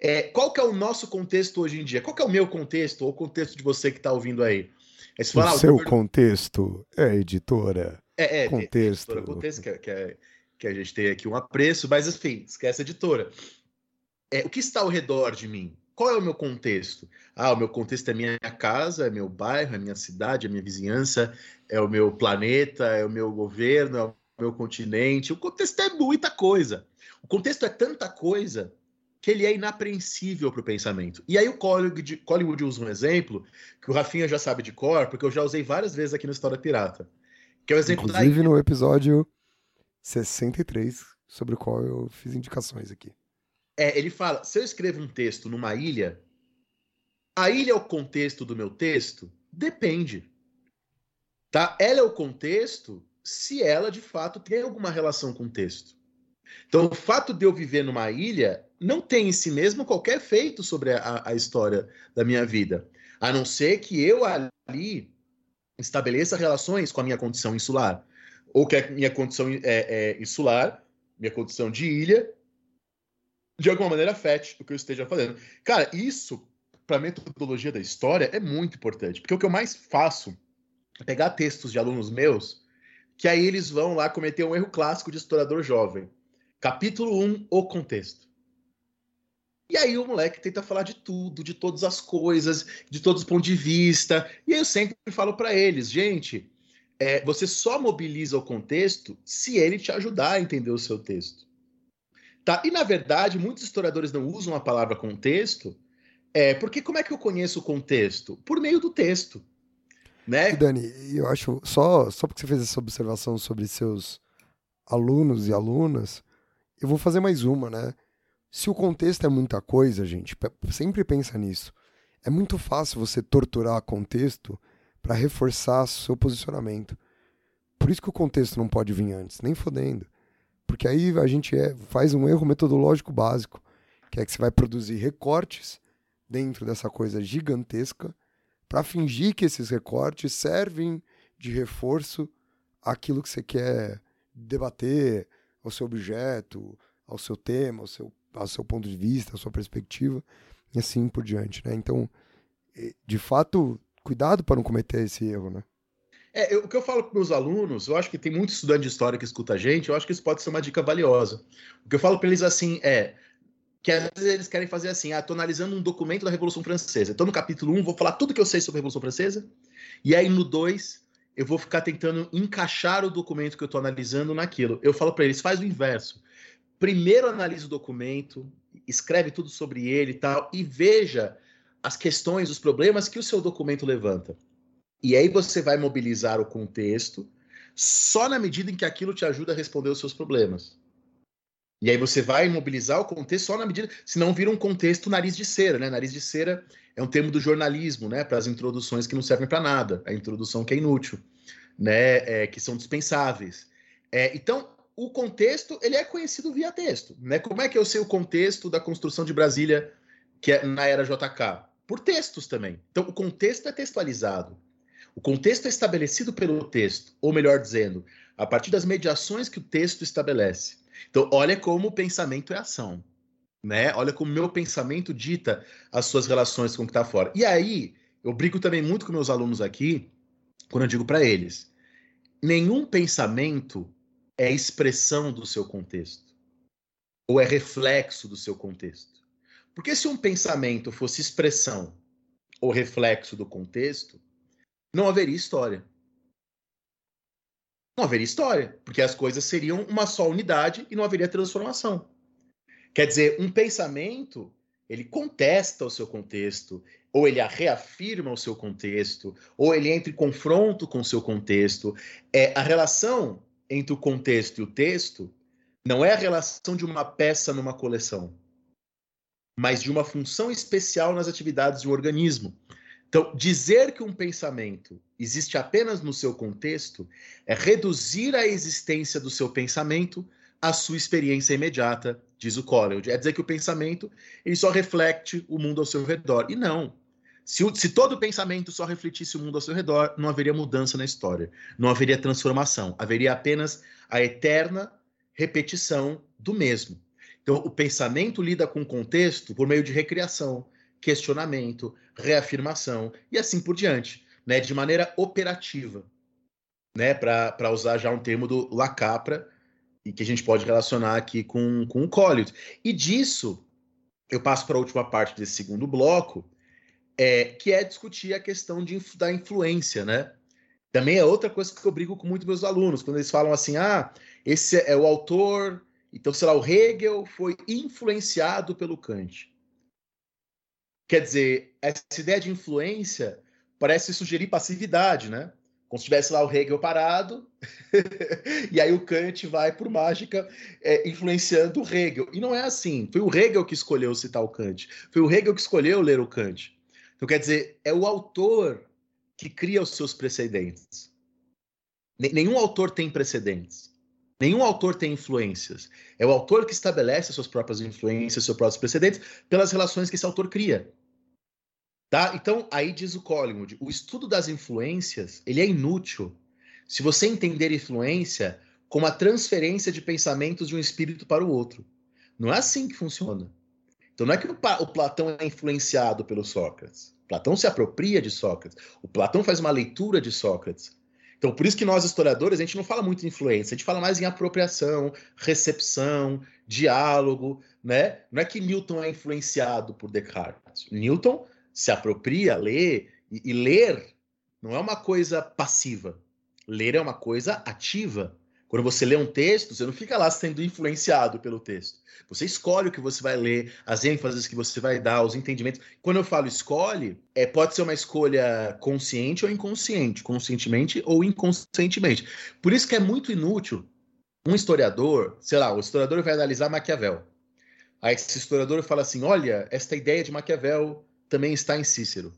É, qual que é o nosso contexto hoje em dia? Qual que é o meu contexto, ou o contexto de você que está ouvindo aí? É o falar, seu governo... contexto é editora. É, é contexto. Editora, contexto que, é, que, é, que a gente tem aqui um apreço, mas enfim, esquece a editora é, o que está ao redor de mim? Qual é o meu contexto? Ah, o meu contexto é minha casa, é meu bairro, é minha cidade, é minha vizinhança, é o meu planeta, é o meu governo, é o meu continente. O contexto é muita coisa. O contexto é tanta coisa que ele é inapreensível para o pensamento. E aí o Collingwood, usa um exemplo que o Rafinha já sabe de cor, porque eu já usei várias vezes aqui no História Pirata. Que é o exemplo Inclusive da... no episódio 63, sobre o qual eu fiz indicações aqui. É, ele fala: se eu escrevo um texto numa ilha, a ilha é o contexto do meu texto? Depende. Tá? Ela é o contexto se ela de fato tem alguma relação com o texto. Então, o fato de eu viver numa ilha não tem em si mesmo qualquer efeito sobre a, a história da minha vida, a não ser que eu ali estabeleça relações com a minha condição insular, ou que a minha condição é, é, insular, minha condição de ilha, de alguma maneira afete o que eu esteja fazendo. Cara, isso, para metodologia da história, é muito importante, porque o que eu mais faço é pegar textos de alunos meus, que aí eles vão lá cometer um erro clássico de historiador jovem. Capítulo 1, o contexto. E aí o moleque tenta falar de tudo, de todas as coisas, de todos os pontos de vista. E eu sempre falo para eles, gente, é, você só mobiliza o contexto se ele te ajudar a entender o seu texto. Tá? E, na verdade, muitos historiadores não usam a palavra contexto, é, porque como é que eu conheço o contexto? Por meio do texto. Né? E Dani, eu acho, só, só porque você fez essa observação sobre seus alunos e alunas, eu vou fazer mais uma, né? Se o contexto é muita coisa, gente, sempre pensa nisso. É muito fácil você torturar contexto para reforçar seu posicionamento. Por isso que o contexto não pode vir antes, nem fodendo. Porque aí a gente é, faz um erro metodológico básico, que é que você vai produzir recortes dentro dessa coisa gigantesca para fingir que esses recortes servem de reforço àquilo que você quer debater, ao seu objeto, ao seu tema, ao seu, ao seu ponto de vista, à sua perspectiva, e assim por diante. Né? Então, de fato, cuidado para não cometer esse erro. Né? É, eu, o que eu falo para meus alunos, eu acho que tem muito estudante de história que escuta a gente, eu acho que isso pode ser uma dica valiosa. O que eu falo para eles assim é que às vezes eles querem fazer assim, ah, tô analisando um documento da Revolução Francesa. Então no capítulo 1 vou falar tudo que eu sei sobre a Revolução Francesa, e aí no 2 eu vou ficar tentando encaixar o documento que eu estou analisando naquilo. Eu falo para eles, faz o inverso. Primeiro analisa o documento, escreve tudo sobre ele e tal, e veja as questões, os problemas que o seu documento levanta. E aí você vai mobilizar o contexto só na medida em que aquilo te ajuda a responder os seus problemas. E aí você vai mobilizar o contexto só na medida, senão vira um contexto nariz de cera, né? Nariz de cera é um termo do jornalismo, né? Para as introduções que não servem para nada, a introdução que é inútil. né, é, que são dispensáveis. É, então, o contexto ele é conhecido via texto. Né? Como é que eu sei o contexto da construção de Brasília que é na era JK? Por textos também. Então, o contexto é textualizado. O contexto é estabelecido pelo texto, ou melhor dizendo, a partir das mediações que o texto estabelece. Então, olha como o pensamento é ação. Né? Olha como o meu pensamento dita as suas relações com o que está fora. E aí, eu brinco também muito com meus alunos aqui, quando eu digo para eles: nenhum pensamento é expressão do seu contexto, ou é reflexo do seu contexto. Porque se um pensamento fosse expressão ou reflexo do contexto, não haveria história. Não haveria história, porque as coisas seriam uma só unidade e não haveria transformação. Quer dizer, um pensamento, ele contesta o seu contexto, ou ele reafirma o seu contexto, ou ele entra em confronto com o seu contexto. É a relação entre o contexto e o texto não é a relação de uma peça numa coleção, mas de uma função especial nas atividades de um organismo. Então, dizer que um pensamento existe apenas no seu contexto é reduzir a existência do seu pensamento à sua experiência imediata, diz o Coleridge. É dizer que o pensamento ele só reflete o mundo ao seu redor. E não. Se, se todo pensamento só refletisse o mundo ao seu redor, não haveria mudança na história, não haveria transformação, haveria apenas a eterna repetição do mesmo. Então, o pensamento lida com o contexto por meio de recriação, questionamento, reafirmação e assim por diante, né, de maneira operativa, né, para usar já um termo do Lacapra, e que a gente pode relacionar aqui com, com o Colliot. E disso, eu passo para a última parte desse segundo bloco, é, que é discutir a questão de, da influência, né? Também é outra coisa que eu brigo com muitos meus alunos, quando eles falam assim, ah, esse é o autor, então, sei lá, o Hegel foi influenciado pelo Kant. Quer dizer, essa ideia de influência parece sugerir passividade, né? Como se tivesse lá o Hegel parado, e aí o Kant vai por mágica é, influenciando o Hegel. E não é assim. Foi o Hegel que escolheu citar o Kant. Foi o Hegel que escolheu ler o Kant. Então, quer dizer, é o autor que cria os seus precedentes. Nenhum autor tem precedentes. Nenhum autor tem influências. É o autor que estabelece as suas próprias influências, seus próprios precedentes, pelas relações que esse autor cria. Tá? Então, aí diz o Collingwood, o estudo das influências, ele é inútil se você entender influência como a transferência de pensamentos de um espírito para o outro. Não é assim que funciona. Então não é que o, o Platão é influenciado pelo Sócrates. Platão se apropria de Sócrates. O Platão faz uma leitura de Sócrates. Então, por isso que nós, historiadores, a gente não fala muito em influência, a gente fala mais em apropriação, recepção, diálogo, né? Não é que Newton é influenciado por Descartes. Newton se apropria, lê, e, e ler não é uma coisa passiva. Ler é uma coisa ativa. Quando você lê um texto, você não fica lá sendo influenciado pelo texto. Você escolhe o que você vai ler, as ênfases que você vai dar, os entendimentos. Quando eu falo escolhe, é, pode ser uma escolha consciente ou inconsciente, conscientemente ou inconscientemente. Por isso que é muito inútil um historiador, sei lá, o historiador vai analisar Maquiavel. Aí esse historiador fala assim: olha, esta ideia de Maquiavel também está em Cícero.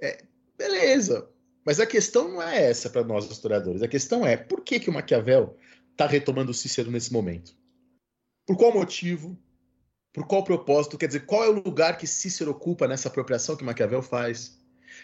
É, beleza. Mas a questão não é essa para nós historiadores. A questão é por que, que o Maquiavel está retomando Cícero nesse momento? Por qual motivo? Por qual propósito? Quer dizer, qual é o lugar que Cícero ocupa nessa apropriação que Maquiavel faz?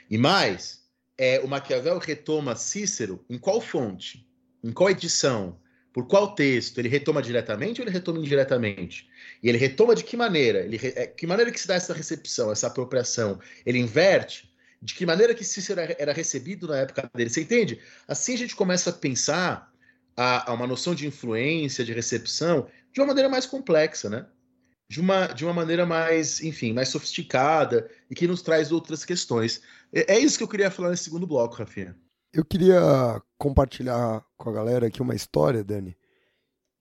E mais, é, o Maquiavel retoma Cícero em qual fonte? Em qual edição? Por qual texto? Ele retoma diretamente ou ele retoma indiretamente? E ele retoma de que maneira? Ele, é, que maneira que se dá essa recepção, essa apropriação? Ele inverte? De que maneira que Cícero era recebido na época dele? Você entende? Assim a gente começa a pensar a, a uma noção de influência, de recepção, de uma maneira mais complexa, né? De uma, de uma maneira mais, enfim, mais sofisticada e que nos traz outras questões. É, é isso que eu queria falar nesse segundo bloco, Rafinha. Eu queria compartilhar com a galera aqui uma história, Dani,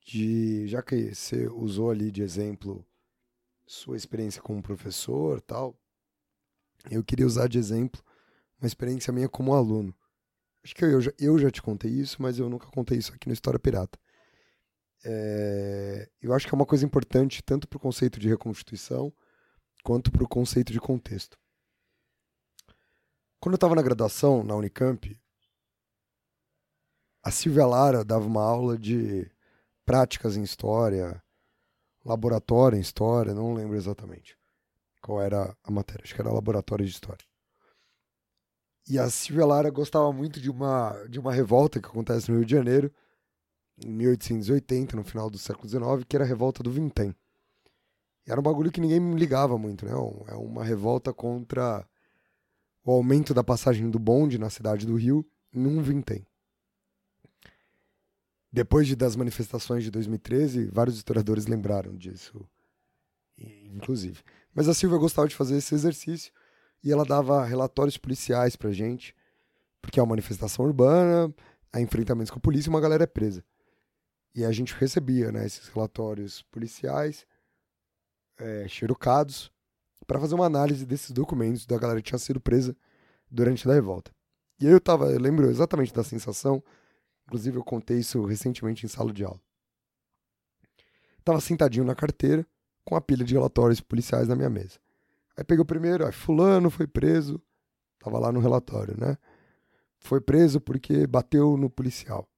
de já que você usou ali de exemplo sua experiência como professor, tal, eu queria usar de exemplo uma experiência minha como aluno. Acho que eu já, eu já te contei isso, mas eu nunca contei isso aqui no História Pirata. É, eu acho que é uma coisa importante tanto para o conceito de reconstituição quanto para o conceito de contexto. Quando eu estava na graduação, na Unicamp, Silvia Lara dava uma aula de práticas em história, laboratório em história, não lembro exatamente qual era a matéria, acho que era laboratório de história. E a Silvia Lara gostava muito de uma, de uma revolta que acontece no Rio de Janeiro, em 1880, no final do século XIX, que era a revolta do Vintém. E era um bagulho que ninguém ligava muito, né? É uma revolta contra o aumento da passagem do bonde na cidade do Rio num vintém. Depois de, das manifestações de 2013, vários historiadores lembraram disso, inclusive. Mas a Silvia gostava de fazer esse exercício e ela dava relatórios policiais pra gente, porque é uma manifestação urbana, há enfrentamentos com a polícia e uma galera é presa. E a gente recebia né, esses relatórios policiais, é, xerocados, para fazer uma análise desses documentos da galera que tinha sido presa durante a revolta. E eu tava, eu lembro exatamente da sensação, inclusive eu contei isso recentemente em sala de aula. Tava sentadinho na carteira, com a pilha de relatórios policiais na minha mesa. Aí peguei o primeiro, aí fulano foi preso, tava lá no relatório, né? Foi preso porque bateu no policial.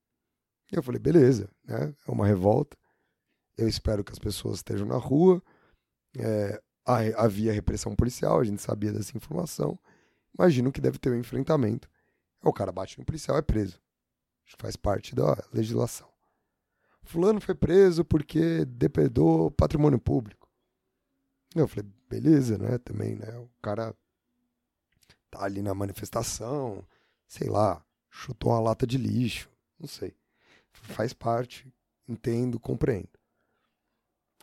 E eu falei, beleza, né? É uma revolta. Eu espero que as pessoas estejam na rua. É, havia repressão policial, a gente sabia dessa informação. Imagino que deve ter um enfrentamento. O cara bate no policial, é preso. Faz parte da legislação. Fulano foi preso porque depredou patrimônio público. Eu falei, beleza, né? Também, né? O cara tá ali na manifestação, sei lá, chutou uma lata de lixo, não sei. Faz parte, entendo, compreendo.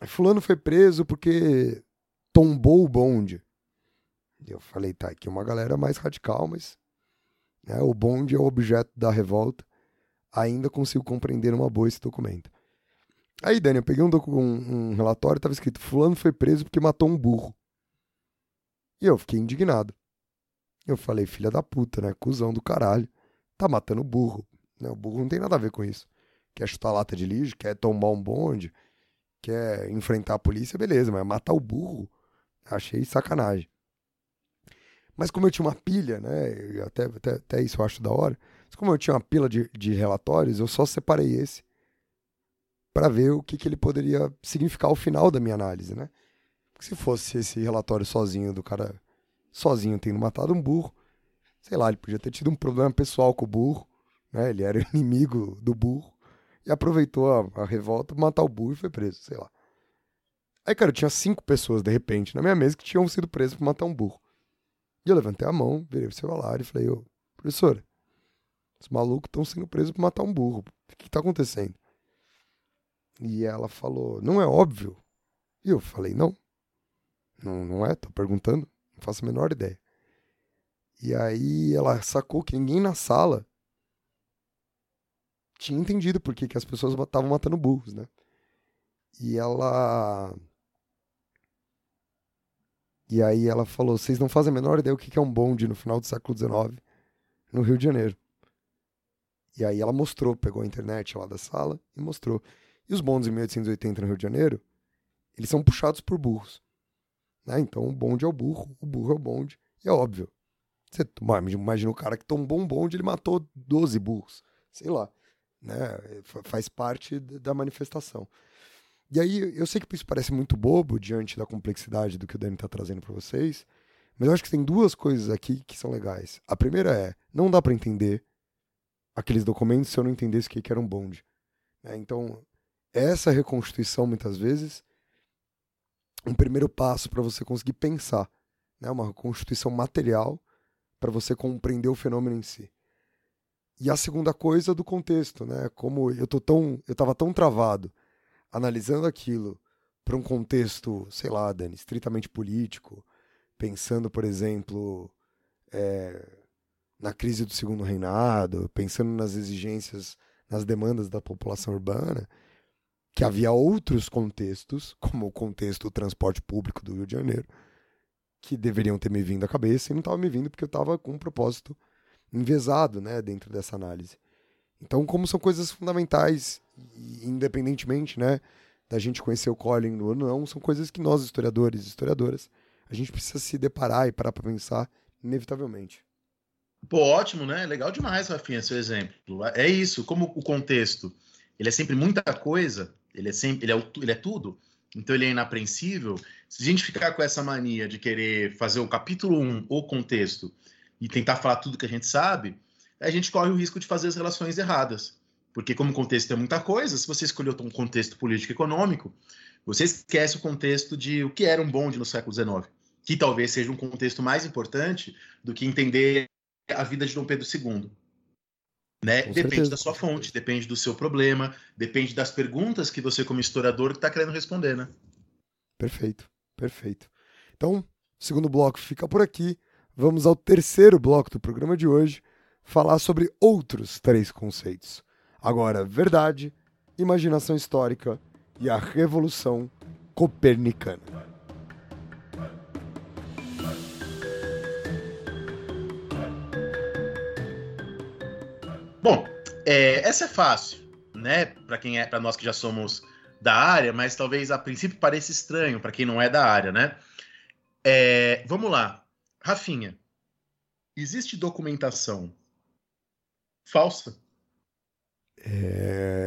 Fulano foi preso porque tombou o bonde. Eu falei, tá, aqui é uma galera mais radical, mas né, o bonde é o objeto da revolta. Ainda consigo compreender uma boa esse documento. Aí, Dani, eu peguei um, um, um relatório e tava escrito: Fulano foi preso porque matou um burro. E eu fiquei indignado. Eu falei, filha da puta, né? Cusão do caralho. Tá matando burro. Né? O burro não tem nada a ver com isso. Quer chutar lata de lixo, quer tomar um bonde, quer enfrentar a polícia, beleza, mas matar o burro, achei sacanagem. Mas como eu tinha uma pilha, né? Até, até, até isso eu acho da hora. Como eu tinha uma pila de, de relatórios, eu só separei esse para ver o que, que ele poderia significar ao final da minha análise, né? Porque se fosse esse relatório sozinho do cara sozinho tendo matado um burro, sei lá, ele podia ter tido um problema pessoal com o burro, né? Ele era inimigo do burro e aproveitou a, a revolta matar o burro e foi preso, sei lá. Aí, cara, tinha cinco pessoas, de repente, na minha mesa que tinham sido presas por matar um burro. E eu levantei a mão, virei pro celular e falei, ô, professora, os malucos estão sendo presos por matar um burro. O que, está acontecendo? E ela falou, não é óbvio? E eu falei, não. Não, não é, tô perguntando, não faço a menor ideia. E aí ela sacou que ninguém na sala tinha entendido por que, que as pessoas estavam matando burros, né? E ela e aí ela falou: vocês não fazem a menor ideia o que é um bonde no final do século XIX, no Rio de Janeiro. E aí ela mostrou, pegou a internet lá da sala e mostrou. E os bondes em 1880 no Rio de Janeiro, eles são puxados por burros. Né? Então o bonde é o burro, o burro é o bonde. E é óbvio. Você imagina o cara que tomou um bonde, ele matou 12 burros. Sei lá. Né? Faz parte da manifestação. E aí, eu sei que isso parece muito bobo diante da complexidade do que o Dani está trazendo para vocês, mas eu acho que tem duas coisas aqui que são legais. A primeira é, não dá para entender aqueles documentos se eu não entendesse o que era um bonde. Né? Então, essa reconstituição, muitas vezes, um primeiro passo para você conseguir pensar, né? uma reconstituição material para você compreender o fenômeno em si. E a segunda coisa do contexto, né? Como eu tô tão, eu estava tão travado analisando aquilo para um contexto, sei lá, Dani, estritamente político, pensando, por exemplo, é, na crise do segundo reinado, pensando nas exigências, nas demandas da população urbana, que havia outros contextos, como o contexto do transporte público do Rio de Janeiro, que deveriam ter me vindo à cabeça e não estavam me vindo porque eu estava com um propósito envezado né, dentro dessa análise. Então, como são coisas fundamentais, independentemente, né, da gente conhecer o Colin ou não, são coisas que nós, historiadores e historiadoras, a gente precisa se deparar e parar para pensar, inevitavelmente. Pô, ótimo, né? Legal demais, Rafinha, seu exemplo. É isso, como o contexto, ele é sempre muita coisa, ele é sempre, ele é, ele é tudo, então ele é inapreensível. Se a gente ficar com essa mania de querer fazer o capítulo 1, o contexto, e tentar falar tudo que a gente sabe, a gente corre o risco de fazer as relações erradas. Porque como o contexto é muita coisa, se você escolheu um contexto político econômico, você esquece o contexto de o que era um bonde no século XIX, que talvez seja um contexto mais importante do que entender a vida de Dom Pedro II. Né? Depende certeza. da sua fonte, depende do seu problema, depende das perguntas que você, como historiador, está querendo responder, né? Perfeito, perfeito. Então, o segundo bloco fica por aqui. Vamos ao terceiro bloco do programa de hoje, falar sobre outros três conceitos. Agora, verdade, imaginação histórica e a revolução copernicana. Bom, é, essa é fácil, né? Para quem é, para nós que já somos da área, mas talvez a princípio pareça estranho para quem não é da área, né? É, vamos lá, Rafinha. Existe documentação falsa? É...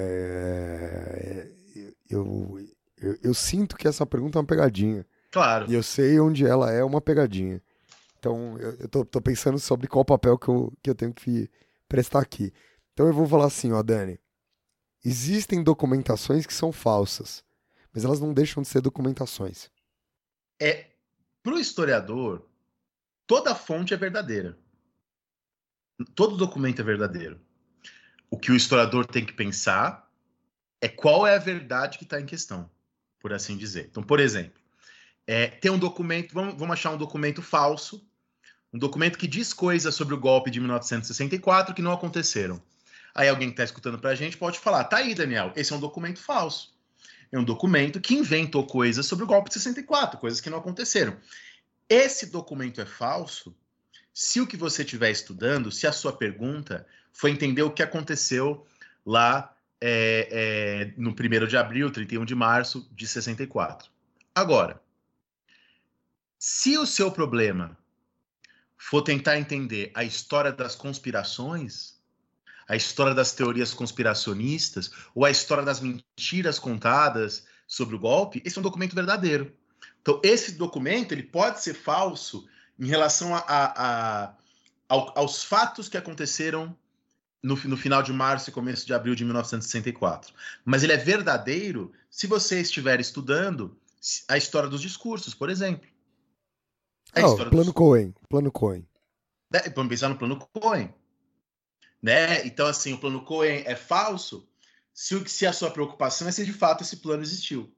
Eu, eu, eu, sinto que essa pergunta é uma pegadinha. Claro. E eu sei onde ela é uma pegadinha. Então, eu, eu tô, tô pensando sobre qual papel que eu, que eu tenho que prestar aqui. Então, eu vou falar assim, ó, Dani. Existem documentações que são falsas, mas elas não deixam de ser documentações. É, pro historiador, toda fonte é verdadeira. Todo documento é verdadeiro. O que o historiador tem que pensar é qual é a verdade que está em questão, por assim dizer. Então, por exemplo, é, tem um documento, vamos, vamos achar um documento falso, um documento que diz coisas sobre o golpe de 1964 que não aconteceram. Aí alguém que está escutando para a gente pode falar, tá aí, Daniel, esse é um documento falso. É um documento que inventou coisas sobre o golpe de 64, coisas que não aconteceram. Esse documento é falso se o que você estiver estudando, se a sua pergunta foi entender o que aconteceu lá é, é, no 1 de abril, 31 de março de 64. Agora, se o seu problema for tentar entender a história das conspirações, a história das teorias conspiracionistas, ou a história das mentiras contadas sobre o golpe, esse é um documento verdadeiro. Então, esse documento ele pode ser falso em relação a, a, a aos fatos que aconteceram no, no, final de março e começo de abril de 1964. Mas ele é verdadeiro se você estiver estudando a história dos discursos, por exemplo. A oh, plano dos... Cohen, plano Cohen. É, vamos pensar no plano Cohen. Né? Então, assim, o plano Cohen é falso se, se a sua preocupação é se de fato esse plano existiu.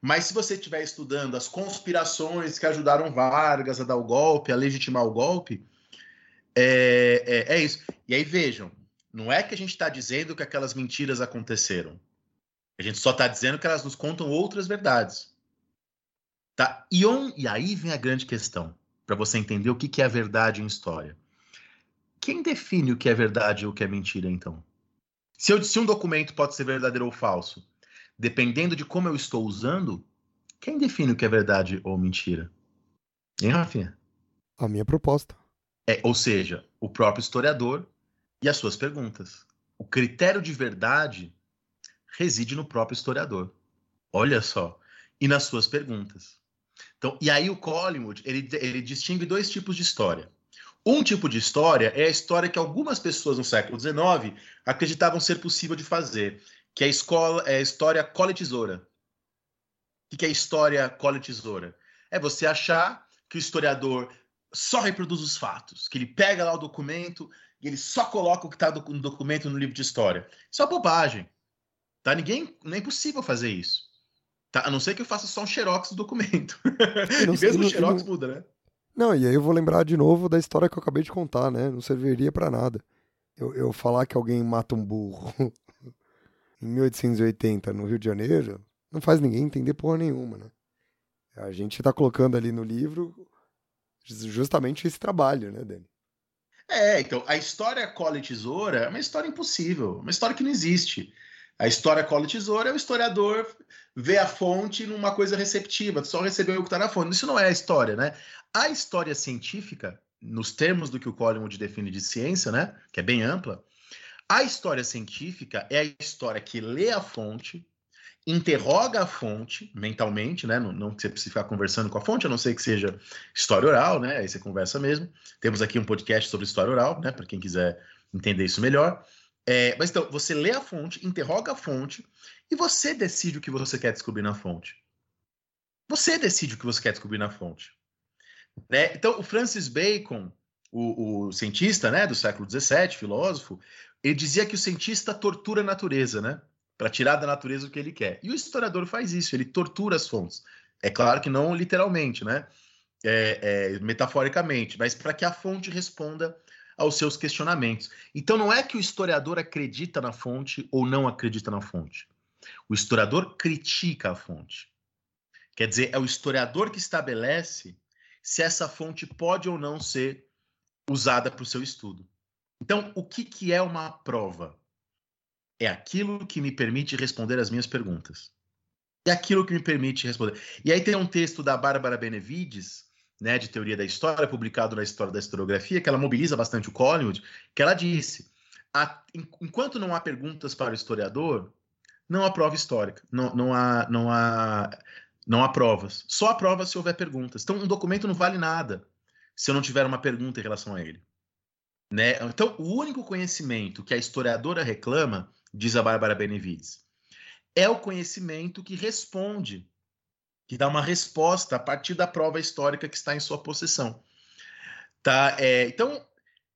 Mas se você estiver estudando as conspirações que ajudaram Vargas a dar o golpe, a legitimar o golpe, é, é, é isso. E aí vejam, não é que a gente está dizendo que aquelas mentiras aconteceram. A gente só está dizendo que elas nos contam outras verdades. Tá? E, on, e aí vem a grande questão, para você entender o que, que é a verdade em história. Quem define o que é verdade e o que é mentira, então? Se, eu, se um documento pode ser verdadeiro ou falso, dependendo de como eu estou usando, quem define o que é verdade ou mentira? Hein, Rafinha? A minha proposta. É, ou seja, o próprio historiador e as suas perguntas. O critério de verdade reside no próprio historiador. Olha só. E nas suas perguntas. Então, e aí o Collingwood, ele, ele distingue dois tipos de história. Um tipo de história é a história que algumas pessoas no século XIX acreditavam ser possível de fazer, que é a, escola, é a história cole-tesoura. O que é história cole-tesoura? É você achar que o historiador só reproduz os fatos, que ele pega lá o documento e ele só coloca o que está no documento no livro de história. Isso é bobagem. Tá? Ninguém, não é impossível fazer isso. Tá? A não ser que eu faça só um xerox do documento. Não, e mesmo o xerox não, muda, né? Não, e aí eu vou lembrar de novo da história que eu acabei de contar, né? Não serviria para nada. Eu, eu falar que alguém mata um burro em 1880 no Rio de Janeiro, não faz ninguém entender porra nenhuma, né? A gente tá colocando ali no livro justamente esse trabalho, né, Dani? É, então, a história cola e tesoura é uma história impossível, uma história que não existe. A história cola tesoura é o historiador ver a fonte numa coisa receptiva, só receber o que está na fonte. Isso não é a história, né? A história científica nos termos do que o Collingwood define de ciência, né, que é bem ampla, a história científica é a história que lê a fonte, interroga a fonte mentalmente, né? Não, não que você precise ficar conversando com a fonte, a não ser que seja história oral, né? Aí você conversa mesmo. Temos aqui um podcast sobre história oral, né? Para quem quiser entender isso melhor. É, mas então, você lê a fonte, interroga a fonte e você decide o que você quer descobrir na fonte. Você decide o que você quer descobrir na fonte. Né? Então, o Francis Bacon, o, o, cientista né, do século XVII, filósofo, ele dizia que o cientista tortura a natureza, né? Para tirar da natureza o que ele quer. E o historiador faz isso, ele tortura as fontes. É claro que não literalmente, né? É, é, metaforicamente, mas para que a fonte responda aos seus questionamentos. Então não é que o historiador acredita na fonte ou não acredita na fonte. O historiador critica a fonte. Quer dizer, é o historiador que estabelece se essa fonte pode ou não ser usada para o seu estudo. Então, o que, que é uma prova? É aquilo que me permite responder as minhas perguntas. É aquilo que me permite responder. E aí tem um texto da Bárbara Benevides, né, de teoria da história, publicado na História da Historiografia, que ela mobiliza bastante o Collingwood, que ela disse: a, enquanto não há perguntas para o historiador, não há prova histórica, não, não, há, não, há, não há provas. Só há provas se houver perguntas. Então, um documento não vale nada se eu não tiver uma pergunta em relação a ele. Né? Então, o único conhecimento que a historiadora reclama, diz a Bárbara Benevides, é o conhecimento que responde que dá uma resposta a partir da prova histórica que está em sua possessão. Tá? É, então,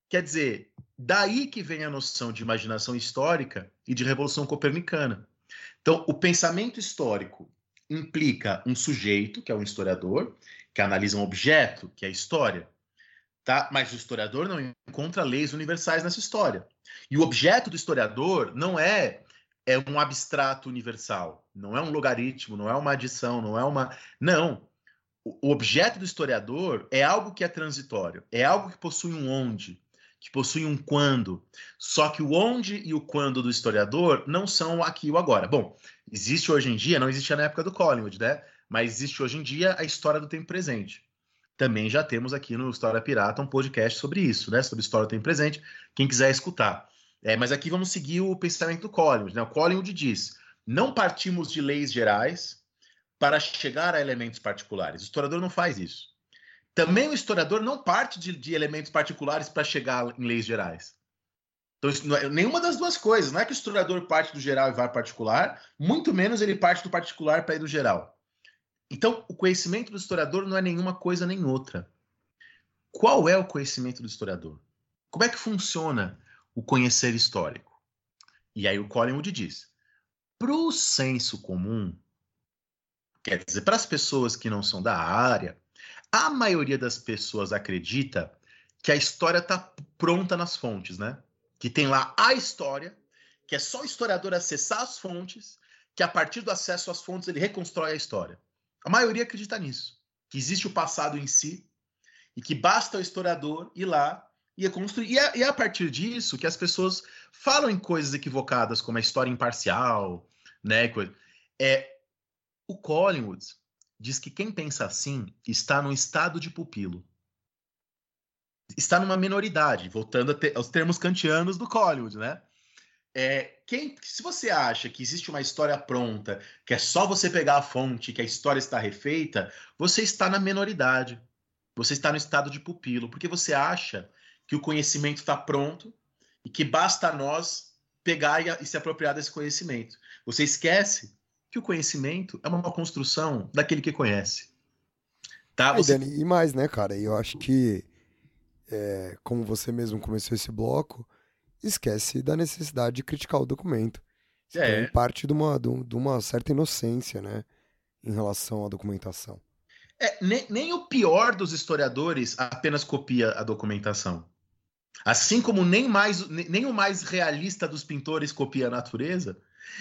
quer dizer, daí que vem a noção de imaginação histórica e de revolução copernicana. Então, o pensamento histórico implica um sujeito, que é um historiador, que analisa um objeto, que é a história, tá? Mas o historiador não encontra leis universais nessa história. E o objeto do historiador não é é um abstrato universal, não é um logaritmo, não é uma adição, não é uma. Não. O objeto do historiador é algo que é transitório, é algo que possui um onde, que possui um quando. Só que o onde e o quando do historiador não são aqui o agora. Bom, existe hoje em dia, não existia na época do Collingwood, né? Mas existe hoje em dia a história do tempo presente. Também já temos aqui no História Pirata um podcast sobre isso, né? Sobre história do tempo presente. Quem quiser escutar. É, mas aqui vamos seguir o pensamento do Collingwood. Né? O Collingwood diz: não partimos de leis gerais para chegar a elementos particulares. O historiador não faz isso. Também o historiador não parte de, de elementos particulares para chegar em leis gerais. Então, isso é, nenhuma das duas coisas. Não é que o historiador parte do geral e vai para particular, muito menos ele parte do particular para ir do geral. Então, o conhecimento do historiador não é nenhuma coisa nem outra. Qual é o conhecimento do historiador? Como é que funciona o conhecer histórico. E aí o Collingwood diz: para o senso comum, quer dizer, para as pessoas que não são da área, a maioria das pessoas acredita que a história está pronta nas fontes, né? Que tem lá a história, que é só o historiador acessar as fontes, que a partir do acesso às fontes ele reconstrói a história. A maioria acredita nisso, que existe o passado em si e que basta o historiador ir lá ia construir. E é, e é a partir disso que as pessoas falam em coisas equivocadas, como a história imparcial, né? É, o Collingwood diz que quem pensa assim está no estado de pupilo. Está numa minoridade, voltando te, aos termos kantianos do Collingwood, né? É, quem, se você acha que existe uma história pronta, que é só você pegar a fonte, que a história está refeita, você está na minoridade. Você está no estado de pupilo, porque você acha que o conhecimento está pronto e que basta a nós pegar e, e se apropriar desse conhecimento. Você esquece que o conhecimento é uma construção daquele que conhece. Tá? Você... E, Dani, e mais, né, cara? Eu acho que, é, como você mesmo começou esse bloco, esquece da necessidade de criticar o documento. Isso é. parte de uma, de uma certa inocência, né, em relação à documentação. É, nem, nem o pior dos historiadores apenas copia a documentação. Assim como nem, mais, nem o mais realista dos pintores copia a natureza,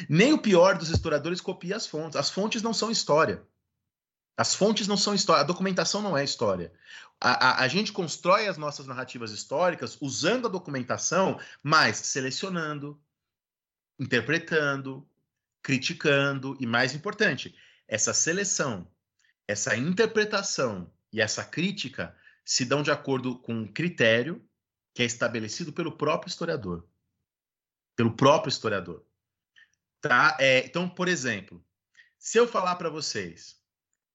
nem o pior dos historiadores copia as fontes. As fontes não são história. As fontes não são história, a documentação não é história. A, a, a, gente constrói as nossas narrativas históricas usando a documentação, mas selecionando, interpretando, criticando e, mais importante, essa seleção, essa interpretação e essa crítica se dão de acordo com um critério que é estabelecido pelo próprio historiador. Pelo próprio historiador. Tá? É, então, por exemplo, se eu falar para vocês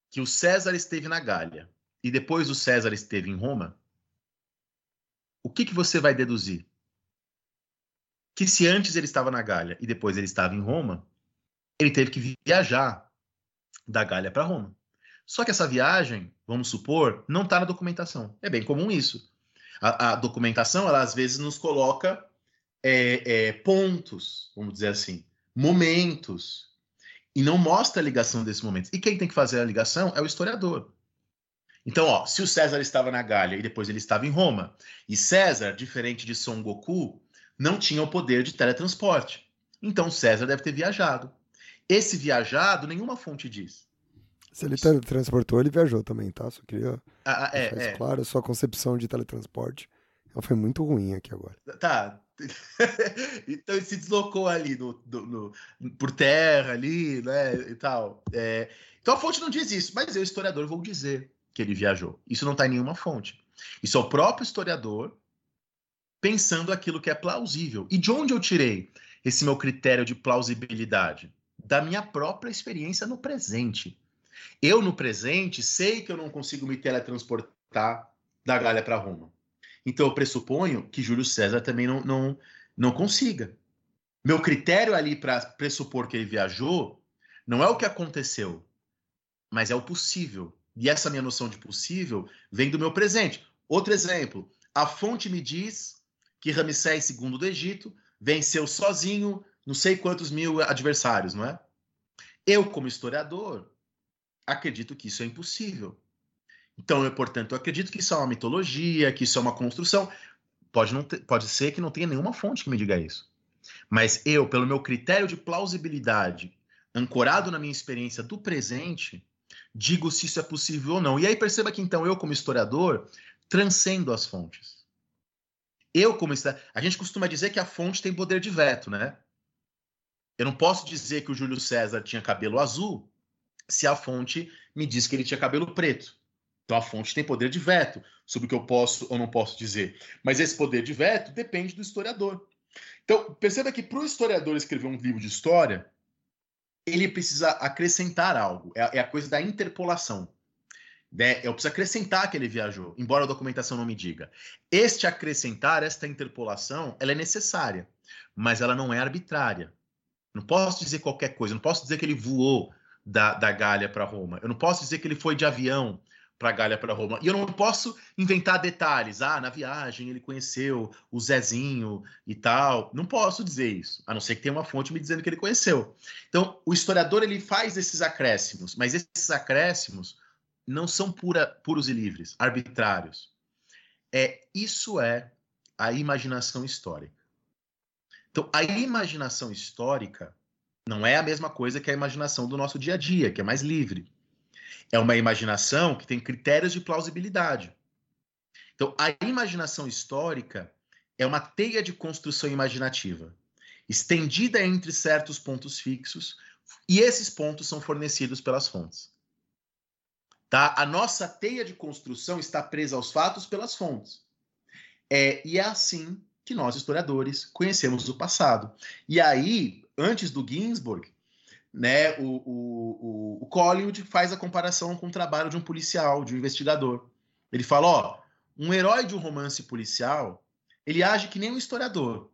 que o César esteve na Gália e depois o César esteve em Roma, o que, que você vai deduzir? Que se antes ele estava na Gália e depois ele estava em Roma, ele teve que viajar da Gália para Roma. Só que essa viagem, vamos supor, não está na documentação. É bem comum isso. A, a documentação, ela às vezes nos coloca é, é, pontos, vamos dizer assim, momentos, e não mostra a ligação desses momentos. E quem tem que fazer a ligação é o historiador. Então, ó, se o César estava na Gália e depois ele estava em Roma, e César, diferente de Son Goku, não tinha o poder de teletransporte. Então César deve ter viajado. Esse viajado, nenhuma fonte diz. Se ele teletransportou, ele viajou também, tá? Só queria ah, ah é, é. claro a sua concepção de teletransporte. Ela foi muito ruim aqui agora. Tá. então ele se deslocou ali no, no, no, por terra ali, né? E tal. É... Então a fonte não diz isso, mas eu, historiador, vou dizer que ele viajou. Isso não está em nenhuma fonte. Isso é o próprio historiador pensando aquilo que é plausível. E de onde eu tirei esse meu critério de plausibilidade? Da minha própria experiência no presente. Eu, no presente, sei que eu não consigo me teletransportar da Galha para Roma. Então, eu pressuponho que Júlio César também não, não, não consiga. Meu critério ali para pressupor que ele viajou não é o que aconteceu, mas é o possível. E essa minha noção de possível vem do meu presente. Outro exemplo, a fonte me diz que Ramsés II do Egito venceu sozinho não sei quantos mil adversários, não é? Eu, como historiador, acredito que isso é impossível. Então, eu, portanto, acredito que isso é uma mitologia, que isso é uma construção. Pode, não ter, pode ser que não tenha nenhuma fonte que me diga isso. Mas eu, pelo meu critério de plausibilidade, ancorado na minha experiência do presente, digo se isso é possível ou não. E aí perceba que então eu, como historiador, transcendo as fontes. Eu, como historiador, a gente costuma dizer que a fonte tem poder de veto, né? Eu não posso dizer que o Júlio César tinha cabelo azul se a fonte me diz que ele tinha cabelo preto. Então a fonte tem poder de veto sobre o que eu posso ou não posso dizer. Mas esse poder de veto depende do historiador. Então, perceba que para o historiador escrever um livro de história, ele precisa acrescentar algo. É, é a coisa da interpolação. Né? Eu preciso acrescentar que ele viajou, embora a documentação não me diga. Este acrescentar, esta interpolação, ela é necessária, mas ela não é arbitrária. Não posso dizer qualquer coisa, não posso dizer que ele voou da, da Gália para Roma, eu não posso dizer que ele foi de avião para Gália para Roma. E eu não posso inventar detalhes. Ah, na viagem ele conheceu o Zezinho e tal. Não posso dizer isso, a não ser que tenha uma fonte me dizendo que ele conheceu. Então, o historiador ele faz esses acréscimos, mas esses acréscimos não são pura, puros e livres, arbitrários. É isso é a imaginação histórica. Então, a imaginação histórica não é a mesma coisa que a imaginação do nosso dia a dia, que é mais livre. É uma imaginação que tem critérios de plausibilidade. Então, a imaginação histórica é uma teia de construção imaginativa, estendida entre certos pontos fixos, e esses pontos são fornecidos pelas fontes. Tá? A nossa teia de construção está presa aos fatos pelas fontes. É, e é assim que nós, historiadores, conhecemos o passado. E aí, antes do Ginsburg, né, o, o, o, o Collingwood faz a comparação com o trabalho de um policial, de um investigador. Ele fala, ó, um herói de um romance policial, ele age que nem um historiador.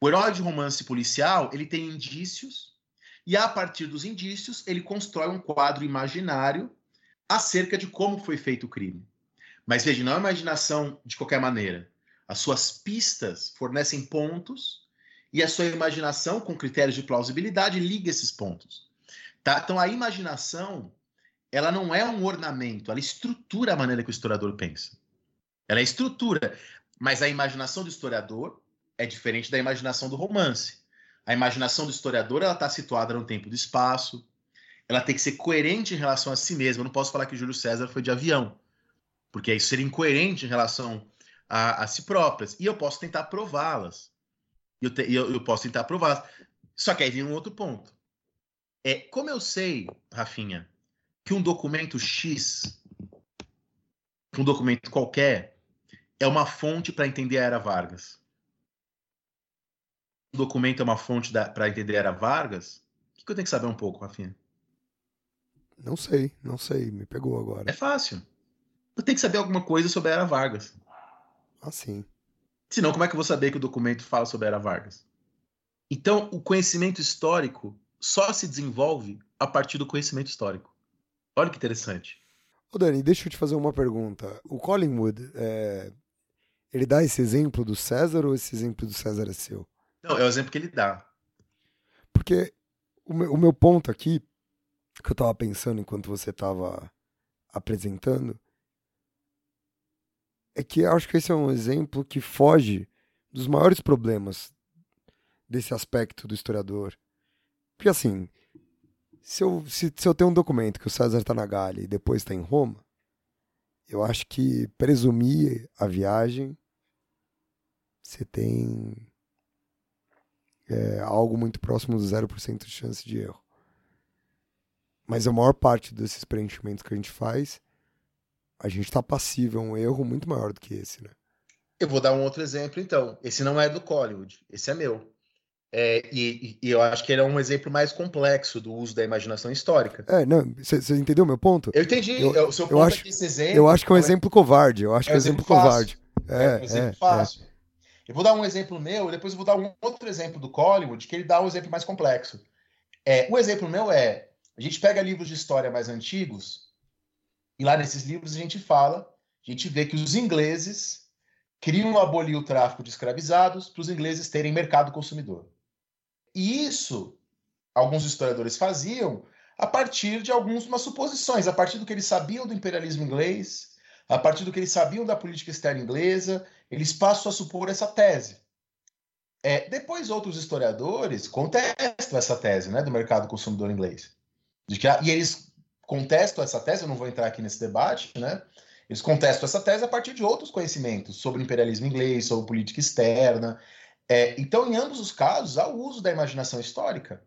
O herói de romance policial, ele tem indícios, e a partir dos indícios, ele constrói um quadro imaginário acerca de como foi feito o crime. Mas veja, não é imaginação de qualquer maneira. As suas pistas fornecem pontos e a sua imaginação, com critérios de plausibilidade, liga esses pontos. Tá? Então, a imaginação, ela não é um ornamento, ela estrutura a maneira que o historiador pensa. Ela é estrutura, mas a imaginação do historiador é diferente da imaginação do romance. A imaginação do historiador ela está situada no tempo e do espaço. Ela tem que ser coerente em relação a si mesma. Eu não posso falar que Júlio César foi de avião, porque isso seria incoerente em relação a, a si próprias. E eu posso tentar prová-las eu, te, eu, eu posso tentar provar. Só que aí vem um outro ponto. É, como eu sei, Rafinha, que um documento X que um documento qualquer é uma fonte para entender a Era Vargas. Um documento é uma fonte para entender a Era Vargas? O que, que eu tenho que saber um pouco, Rafinha? Não sei, não sei, me pegou agora. É fácil. Eu tenho que saber alguma coisa sobre a Era Vargas. Ah, sim. Senão, como é que eu vou saber que o documento fala sobre a Era Vargas? Então, o conhecimento histórico só se desenvolve a partir do conhecimento histórico. Olha que interessante. Ô Dani, deixa eu te fazer uma pergunta. O Collingwood, é... ele dá esse exemplo do César ou esse exemplo do César é seu? Não, é o exemplo que ele dá. Porque o meu, o meu ponto aqui, que eu estava pensando enquanto você estava apresentando, é que acho que esse é um exemplo que foge dos maiores problemas desse aspecto do historiador. Porque assim, se eu, se, se eu tenho um documento que o César está na Gália e depois está em Roma, eu acho que presumir a viagem você tem é, algo muito próximo do 0% de chance de erro. Mas a maior parte desses preenchimentos que a gente faz a gente está passível a um erro muito maior do que esse, né? Eu vou dar um outro exemplo, então. Esse não é do Collywood, esse é meu. É, e, e, eu acho que ele é um exemplo mais complexo do uso da imaginação histórica. É, não, você entendeu meu ponto? Eu entendi. Eu, seu eu acho, exemplo, eu acho que é um exemplo covarde. Eu acho é que é um exemplo, exemplo covarde. É, é um exemplo é, fácil. É. Eu vou dar um exemplo meu, depois eu vou dar um outro exemplo do Collywood, que ele dá um exemplo mais complexo. É, o exemplo meu é: a gente pega livros de história mais antigos e lá nesses livros a gente fala, a gente vê que os ingleses queriam abolir o tráfico de escravizados para os ingleses terem mercado consumidor. E isso alguns historiadores faziam a partir de algumas suposições, a partir do que eles sabiam do imperialismo inglês, a partir do que eles sabiam da política externa inglesa, eles passam a supor essa tese. É, depois, outros historiadores contestam essa tese né, do mercado consumidor inglês. De que, e eles contestam essa tese, eu não vou entrar aqui nesse debate, né? Eles contestam essa tese a partir de outros conhecimentos sobre o imperialismo inglês, sobre política externa. É, então, em ambos os casos, há o uso da imaginação histórica.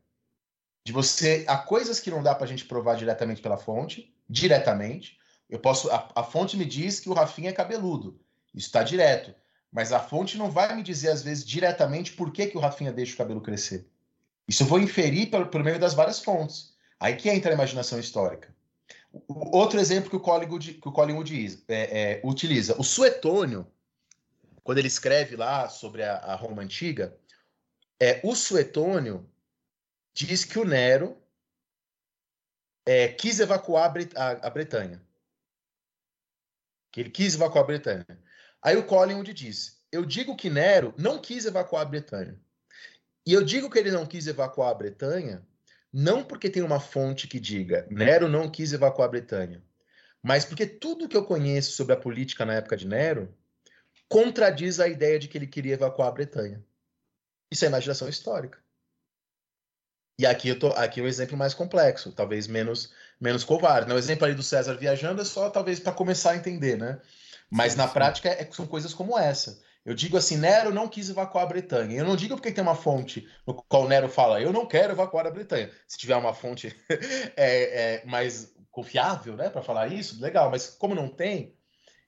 De você. Há coisas que não dá para a gente provar diretamente pela fonte, diretamente. Eu posso. A, a fonte me diz que o Rafinha é cabeludo. Isso está direto. Mas a fonte não vai me dizer, às vezes, diretamente por que, que o Rafinha deixa o cabelo crescer. Isso eu vou inferir por, por meio das várias fontes. Aí que entra a imaginação histórica. Outro exemplo que o Collingwood, que o Collingwood é, é, utiliza. O Suetônio, quando ele escreve lá sobre a, a Roma Antiga, é, o Suetônio diz que o Nero é, quis evacuar a, a, a, Bretanha. Que ele quis evacuar a Bretanha. Aí o Collingwood diz: Eu digo que Nero não quis evacuar a Bretanha. E eu digo que ele não quis evacuar a Bretanha não porque tem uma fonte que diga Nero não quis evacuar a Bretanha, mas porque tudo que eu conheço sobre a política na época de Nero contradiz a ideia de que ele queria evacuar a Bretanha. Isso é imaginação histórica. E aqui eu tô, aqui é um exemplo mais complexo, talvez menos menos covarde. Né? O exemplo ali do César viajando é só talvez para começar a entender, né? Mas na prática é, são coisas como essa. Eu digo assim, Nero não quis evacuar a Bretanha. Eu não digo porque tem uma fonte no qual Nero fala, eu não quero evacuar a Bretanha. Se tiver uma fonte é, é, mais confiável, né, para falar isso, legal. Mas como não tem,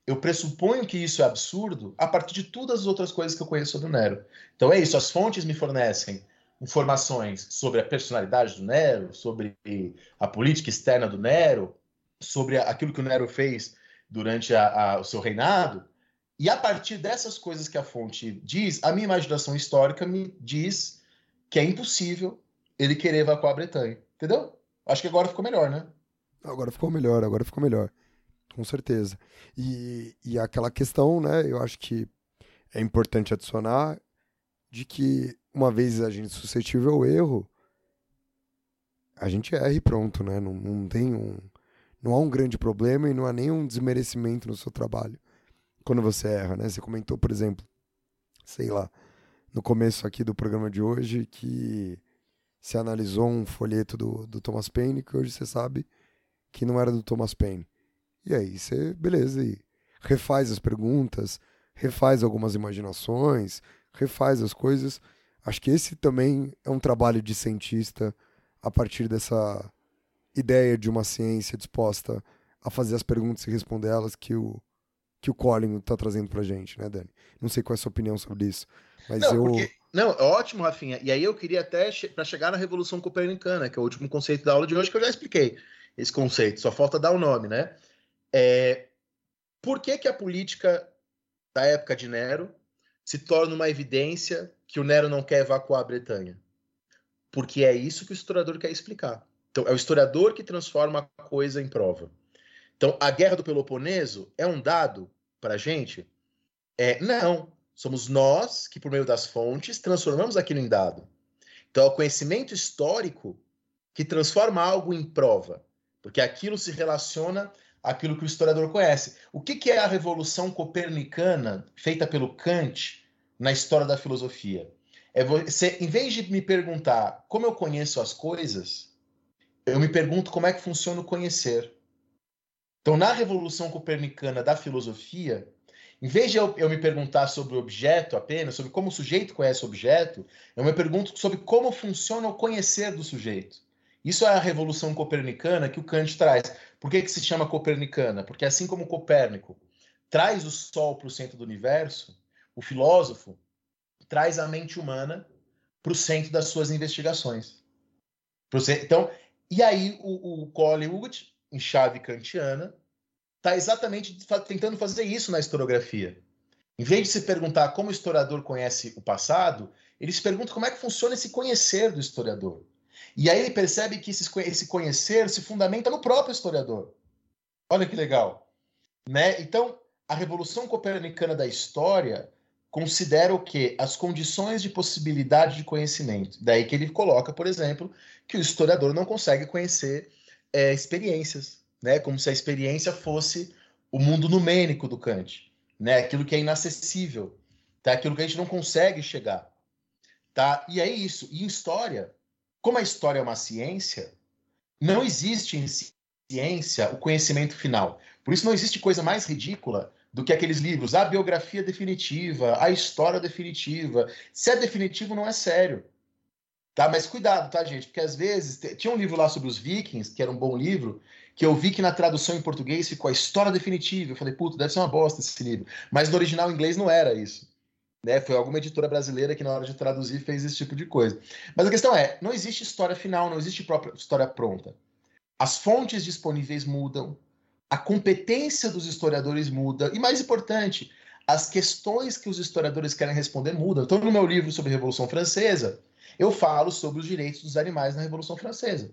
eu pressuponho que isso é absurdo a partir de todas as outras coisas que eu conheço sobre o Nero. Então é isso, as fontes me fornecem informações sobre a personalidade do Nero, sobre a política externa do Nero, sobre aquilo que o Nero fez durante a, a, o seu reinado, e a partir dessas coisas que a fonte diz, a minha imaginação histórica me diz que é impossível ele querer evacuar a Bretanha. Entendeu? Acho que agora ficou melhor, né? Agora ficou melhor, agora ficou melhor. Com certeza. E, e aquela questão, né? Eu acho que é importante adicionar de que uma vez a gente suscetível ao erro, a gente erra e pronto, né? Não, não tem um. Não há um grande problema e não há nenhum desmerecimento no seu trabalho quando você erra, né? Você comentou, por exemplo, sei lá, no começo aqui do programa de hoje, que você analisou um folheto do, do Thomas Paine, que hoje você sabe que não era do Thomas Paine. E aí você, beleza, e refaz as perguntas, refaz algumas imaginações, refaz as coisas. Acho que esse também é um trabalho de cientista a partir dessa ideia de uma ciência disposta a fazer as perguntas e responder elas que o que o Collingwood está trazendo para gente, né, Dani? Não sei qual é a sua opinião sobre isso, mas não, eu. Porque... Não, ótimo, Rafinha. E aí eu queria até, che para chegar na Revolução Copernicana, que é o último conceito da aula de hoje, que eu já expliquei esse conceito, só falta dar o nome, né? É... Por que, que a política da época de Nero se torna uma evidência que o Nero não quer evacuar a Bretanha? Porque é isso que o historiador quer explicar. Então, é o historiador que transforma a coisa em prova. Então, a guerra do Peloponeso é um dado para a gente? É, não. Somos nós que, por meio das fontes, transformamos aquilo em dado. Então, é o conhecimento histórico que transforma algo em prova, porque aquilo se relaciona àquilo que o historiador conhece. O que, que é a revolução copernicana feita pelo Kant na história da filosofia? É você, em vez de me perguntar como eu conheço as coisas, eu me pergunto como é que funciona o conhecer. Então, na revolução copernicana da filosofia, em vez de eu, eu, me perguntar sobre o objeto apenas, sobre como o sujeito conhece o objeto, eu me pergunto sobre como funciona o conhecer do sujeito. Isso é a revolução copernicana que o Kant traz. Por que, que se chama copernicana? Porque assim como Copérnico traz o Sol para o centro do universo, o filósofo traz a mente humana para o centro das suas investigações. Então, e aí o, o Collingwood, em chave kantiana, está exatamente tentando fazer isso na historiografia. Em vez de se perguntar como o historiador conhece o passado, ele se pergunta como é que funciona esse conhecer do historiador. E aí ele percebe que esse conhecer se fundamenta no próprio historiador. Olha que legal. Né? Então, a revolução copernicana da história considera o que? As condições de possibilidade de conhecimento. Daí que ele coloca, por exemplo, que o historiador não consegue conhecer é, experiências né? Como se a experiência fosse o mundo numênico do Kant, né? Aquilo que é inacessível, tá? Aquilo que a gente não consegue chegar, tá? E é isso. E em história, como a história é uma ciência, não existe em ciência o conhecimento final. Por isso não existe coisa mais ridícula do que aqueles livros, a biografia definitiva, a história definitiva. Se é definitivo, não é sério. Tá? Mas cuidado, tá, gente? Porque às vezes tinha um livro lá sobre os vikings, que era um bom livro, que eu vi que na tradução em português ficou a história definitiva. Eu falei, puta, deve ser uma bosta esse livro. Mas no original em inglês não era isso. Né? Foi alguma editora brasileira que na hora de traduzir fez esse tipo de coisa. Mas a questão é, não existe história final, não existe própria história pronta. As fontes disponíveis mudam, a competência dos historiadores muda, e mais importante, as questões que os historiadores querem responder mudam. Então, no meu livro sobre a Revolução Francesa, eu falo sobre os direitos dos animais na Revolução Francesa.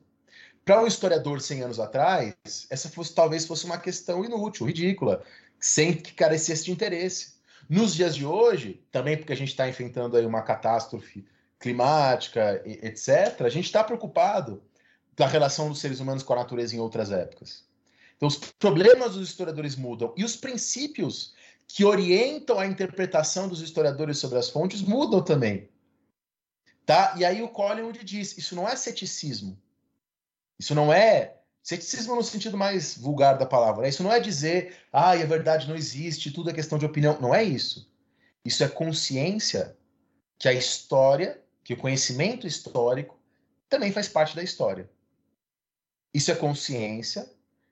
Para um historiador 100 anos atrás, essa fosse, talvez fosse uma questão inútil, ridícula, sem que carecesse de interesse. Nos dias de hoje, também porque a gente está enfrentando aí uma catástrofe climática, etc., a gente está preocupado da relação dos seres humanos com a natureza em outras épocas. Então, os problemas dos historiadores mudam e os princípios que orientam a interpretação dos historiadores sobre as fontes mudam também. Tá? E aí o Collingwood diz: isso não é ceticismo, isso não é ceticismo no sentido mais vulgar da palavra. Né? Isso não é dizer, ah, a verdade não existe, tudo é questão de opinião. Não é isso. Isso é consciência que a história, que o conhecimento histórico também faz parte da história. Isso é consciência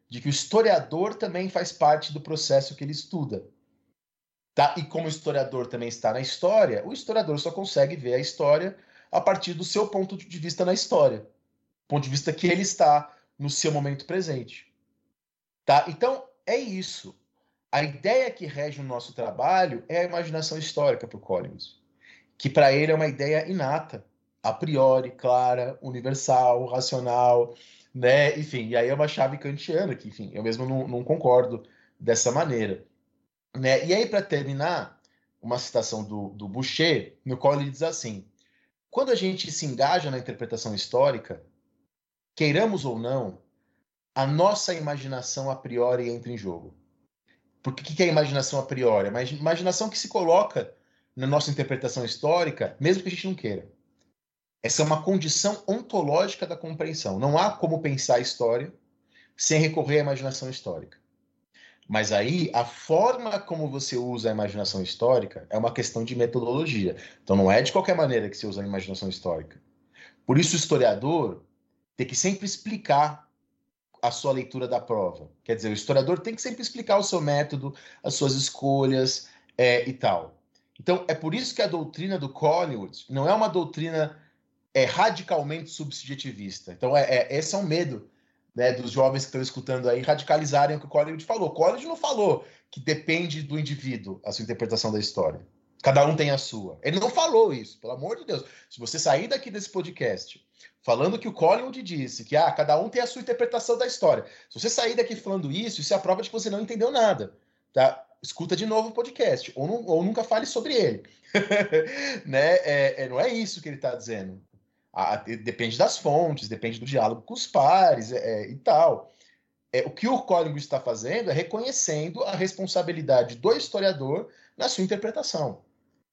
de que o historiador também faz parte do processo que ele estuda. Tá? E como o historiador também está na história, o historiador só consegue ver a história a partir do seu ponto de vista na história ponto de vista que ele está no seu momento presente. Tá? Então, é isso. A ideia que rege o nosso trabalho é a imaginação histórica para o Collins, que para ele é uma ideia inata, a priori, clara, universal, racional, né? Enfim, e aí é uma chave kantiana que, enfim, eu mesmo não, não concordo dessa maneira. Né? E aí, para terminar, uma citação do, do Boucher, no qual ele diz assim: quando a gente se engaja na interpretação histórica, queiramos ou não, a nossa imaginação a priori entra em jogo. Porque o que é imaginação a priori? É imaginação que se coloca na nossa interpretação histórica, mesmo que a gente não queira. Essa é uma condição ontológica da compreensão. Não há como pensar a história sem recorrer à imaginação histórica. Mas aí, a forma como você usa a imaginação histórica é uma questão de metodologia. Então, não é de qualquer maneira que você usa a imaginação histórica. Por isso, o historiador tem que sempre explicar a sua leitura da prova. Quer dizer, o historiador tem que sempre explicar o seu método, as suas escolhas é, e tal. Então, é por isso que a doutrina do Collingwood não é uma doutrina é, radicalmente subjetivista. Então, é, é, esse é um medo né, dos jovens que estão escutando aí radicalizarem o que o Collingwood falou. Collingwood não falou que depende do indivíduo a sua interpretação da história. Cada um tem a sua. Ele não falou isso, pelo amor de Deus. Se você sair daqui desse podcast falando que o Collingwood disse que ah, cada um tem a sua interpretação da história. Se você sair daqui falando isso, isso é a prova de que você não entendeu nada. Tá? Escuta de novo o podcast, ou, não, ou nunca fale sobre ele. né? É, é, não é isso que ele está dizendo. Ah, depende das fontes, depende do diálogo com os pares é, é, e tal. É, o que o Collingwood está fazendo é reconhecendo a responsabilidade do historiador na sua interpretação.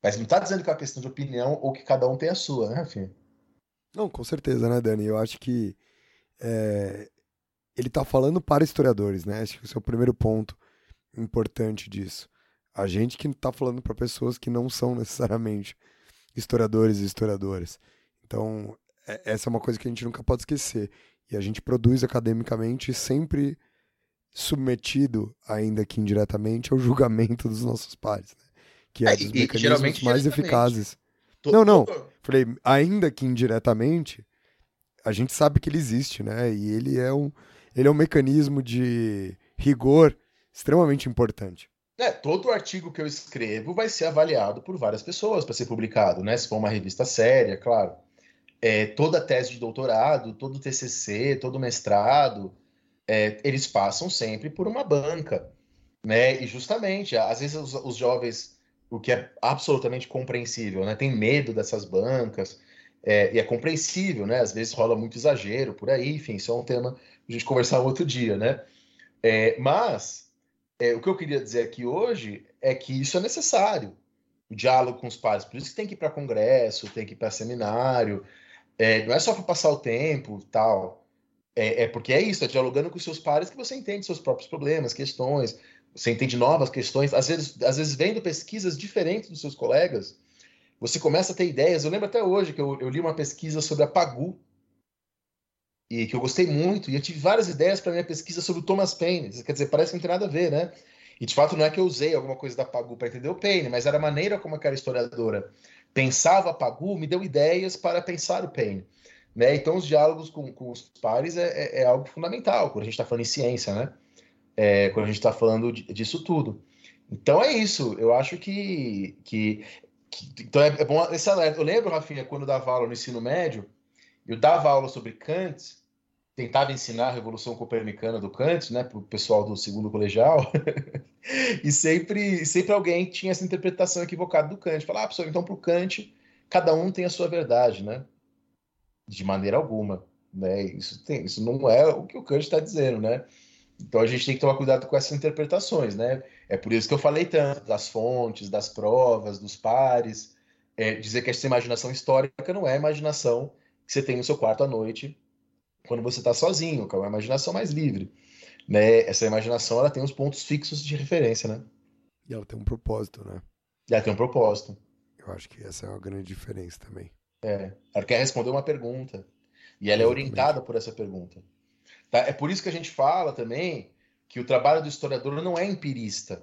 Mas não está dizendo que é uma questão de opinião ou que cada um tem a sua, né, Rafinha? Não, com certeza, né, Dani? Eu acho que é, ele está falando para historiadores, né? Acho que esse é o primeiro ponto importante disso. A gente que está falando para pessoas que não são necessariamente historiadores e historiadoras. Então, é, essa é uma coisa que a gente nunca pode esquecer. E a gente produz academicamente sempre submetido, ainda que indiretamente, ao julgamento dos nossos pares. Né? que é, é dos e, mecanismos mais eficazes. Tô, não, não. Tô... Falei, ainda que indiretamente, a gente sabe que ele existe, né? E ele é um, ele é um mecanismo de rigor extremamente importante. É, todo artigo que eu escrevo vai ser avaliado por várias pessoas para ser publicado, né? Se for uma revista séria, claro. É, toda tese de doutorado, todo TCC, todo mestrado, é, eles passam sempre por uma banca, né? E justamente, às vezes os, os jovens o que é absolutamente compreensível, né? Tem medo dessas bancas, é, e é compreensível, né? Às vezes rola muito exagero por aí, enfim, isso é um tema a gente conversar outro dia, né? É, mas é, o que eu queria dizer aqui hoje é que isso é necessário, o diálogo com os pares, por isso que tem que ir para congresso, tem que ir para seminário, é, não é só para passar o tempo tal, é, é, porque é isso, é dialogando com seus pares que você entende seus próprios problemas, questões, você entende novas questões, às vezes, às vezes vendo pesquisas diferentes dos seus colegas, você começa a ter ideias. Eu lembro até hoje que eu, eu li uma pesquisa sobre a Pagu, e que eu gostei muito, e eu tive várias ideias para minha pesquisa sobre o Thomas Paine. Quer dizer, parece que não tem nada a ver, né? E de fato não é que eu usei alguma coisa da Pagu para entender o Paine, mas era a maneira como aquela historiadora pensava Pagu, me deu ideias para pensar o Paine. Né? Então, os diálogos com, com os pares é, é, é algo fundamental quando a gente está falando em ciência, né? é, quando a gente está falando disso tudo. Então é isso. Eu acho que. que, que então é, é, bom esse alerta. Eu lembro, Rafinha, quando eu dava aula no ensino médio, eu dava aula sobre Kant, tentava ensinar a Revolução Copernicana do Kant, né, para o pessoal do segundo colegial, e sempre, sempre alguém tinha essa interpretação equivocada do Kant. Falava, ah, pessoal, então para o Kant, cada um tem a sua verdade, né? De maneira alguma. Né? Isso, tem, isso não é o que o Kant está dizendo, né? Então a gente tem que tomar cuidado com essas interpretações, né? É por isso que eu falei tanto das fontes, das provas, dos pares. É, dizer que essa imaginação histórica não é a imaginação que você tem no seu quarto à noite quando você está sozinho, que é uma imaginação mais livre. Né? Essa imaginação ela tem os pontos fixos de referência, né? E ela tem um propósito, né? E ela tem um propósito. Eu acho que essa é uma grande diferença também. É. Ela quer responder uma pergunta. E ela Exatamente. é orientada por essa pergunta. Tá? É por isso que a gente fala também que o trabalho do historiador não é empirista.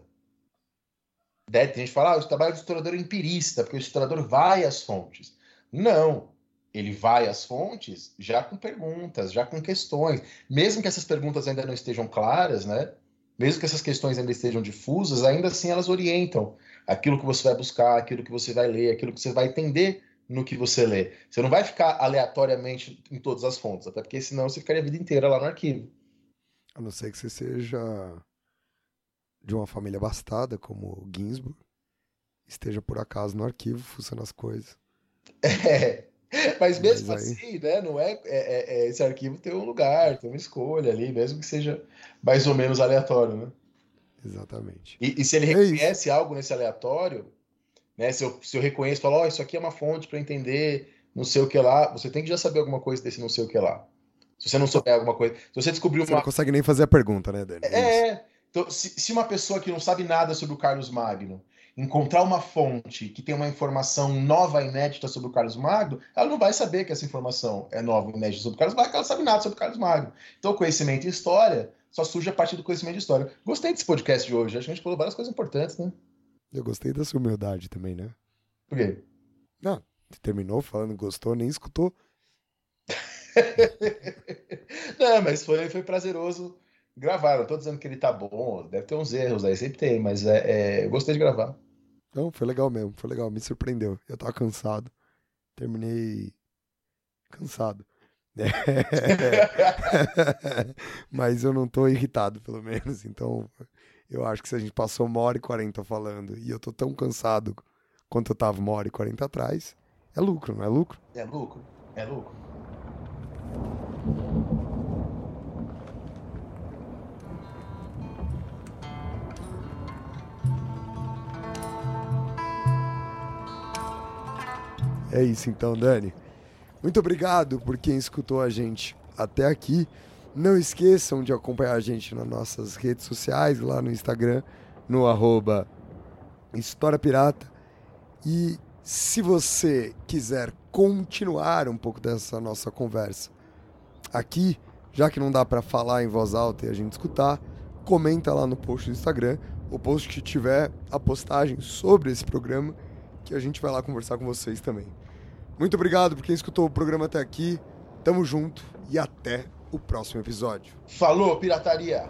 Né? Tem gente que fala, ah, o trabalho do historiador é empirista, porque o historiador vai às fontes. Não. Ele vai às fontes já com perguntas, já com questões. Mesmo que essas perguntas ainda não estejam claras, né? Mesmo que essas questões ainda estejam difusas, ainda assim elas orientam aquilo que você vai buscar, aquilo que você vai ler, aquilo que você vai entender no que você lê. Você não vai ficar aleatoriamente em todas as fontes, até porque senão você ficaria a vida inteira lá no arquivo. A não ser que você seja de uma família abastada, como Ginsburg, esteja por acaso no arquivo fuçando as coisas. É, mas mesmo mas aí... assim, né, não é, é, é, é, esse arquivo tem um lugar, tem uma escolha ali, mesmo que seja mais ou menos aleatório, né? Exatamente. E, e se ele é reconhece algo nesse aleatório, né? Se, eu, se eu reconheço, falo, oh, isso aqui é uma fonte para entender não sei o que lá, você tem que já saber alguma coisa desse não sei o que lá. Se você não souber alguma coisa, se você descobriu você uma... não consegue nem fazer a pergunta, né, Dani? É, então, se, se, uma pessoa que não sabe nada sobre o Carlos Magno encontrar uma fonte que tem uma informação nova, inédita sobre o Carlos Magno, ela não vai saber que essa informação é nova, inédita sobre o Carlos Magno, ela sabe nada sobre o Carlos Magno. Então, conhecimento e história só surge a partir do conhecimento de história. Gostei desse podcast de hoje, acho que a gente falou várias coisas importantes, né? Eu gostei da sua humildade também, né? Por quê? Não, você terminou falando gostou, nem escutou. não, mas foi, foi prazeroso gravar. Não tô dizendo que ele tá bom, deve ter uns erros aí, sempre tem, mas é, é, eu gostei de gravar. Não, foi legal mesmo, foi legal, me surpreendeu. Eu tava cansado. Terminei cansado. Mas eu não tô irritado, pelo menos. Então, eu acho que se a gente passou uma hora e quarenta falando e eu tô tão cansado quanto eu tava uma hora e quarenta atrás, é lucro, não é lucro? É lucro, é lucro. É isso então, Dani. Muito obrigado por quem escutou a gente até aqui. Não esqueçam de acompanhar a gente nas nossas redes sociais, lá no Instagram, no arroba História Pirata. E se você quiser continuar um pouco dessa nossa conversa aqui, já que não dá para falar em voz alta e a gente escutar, comenta lá no post do Instagram, o post que tiver a postagem sobre esse programa, que a gente vai lá conversar com vocês também. Muito obrigado por quem escutou o programa até aqui. Tamo junto e até o próximo episódio. Falou, pirataria!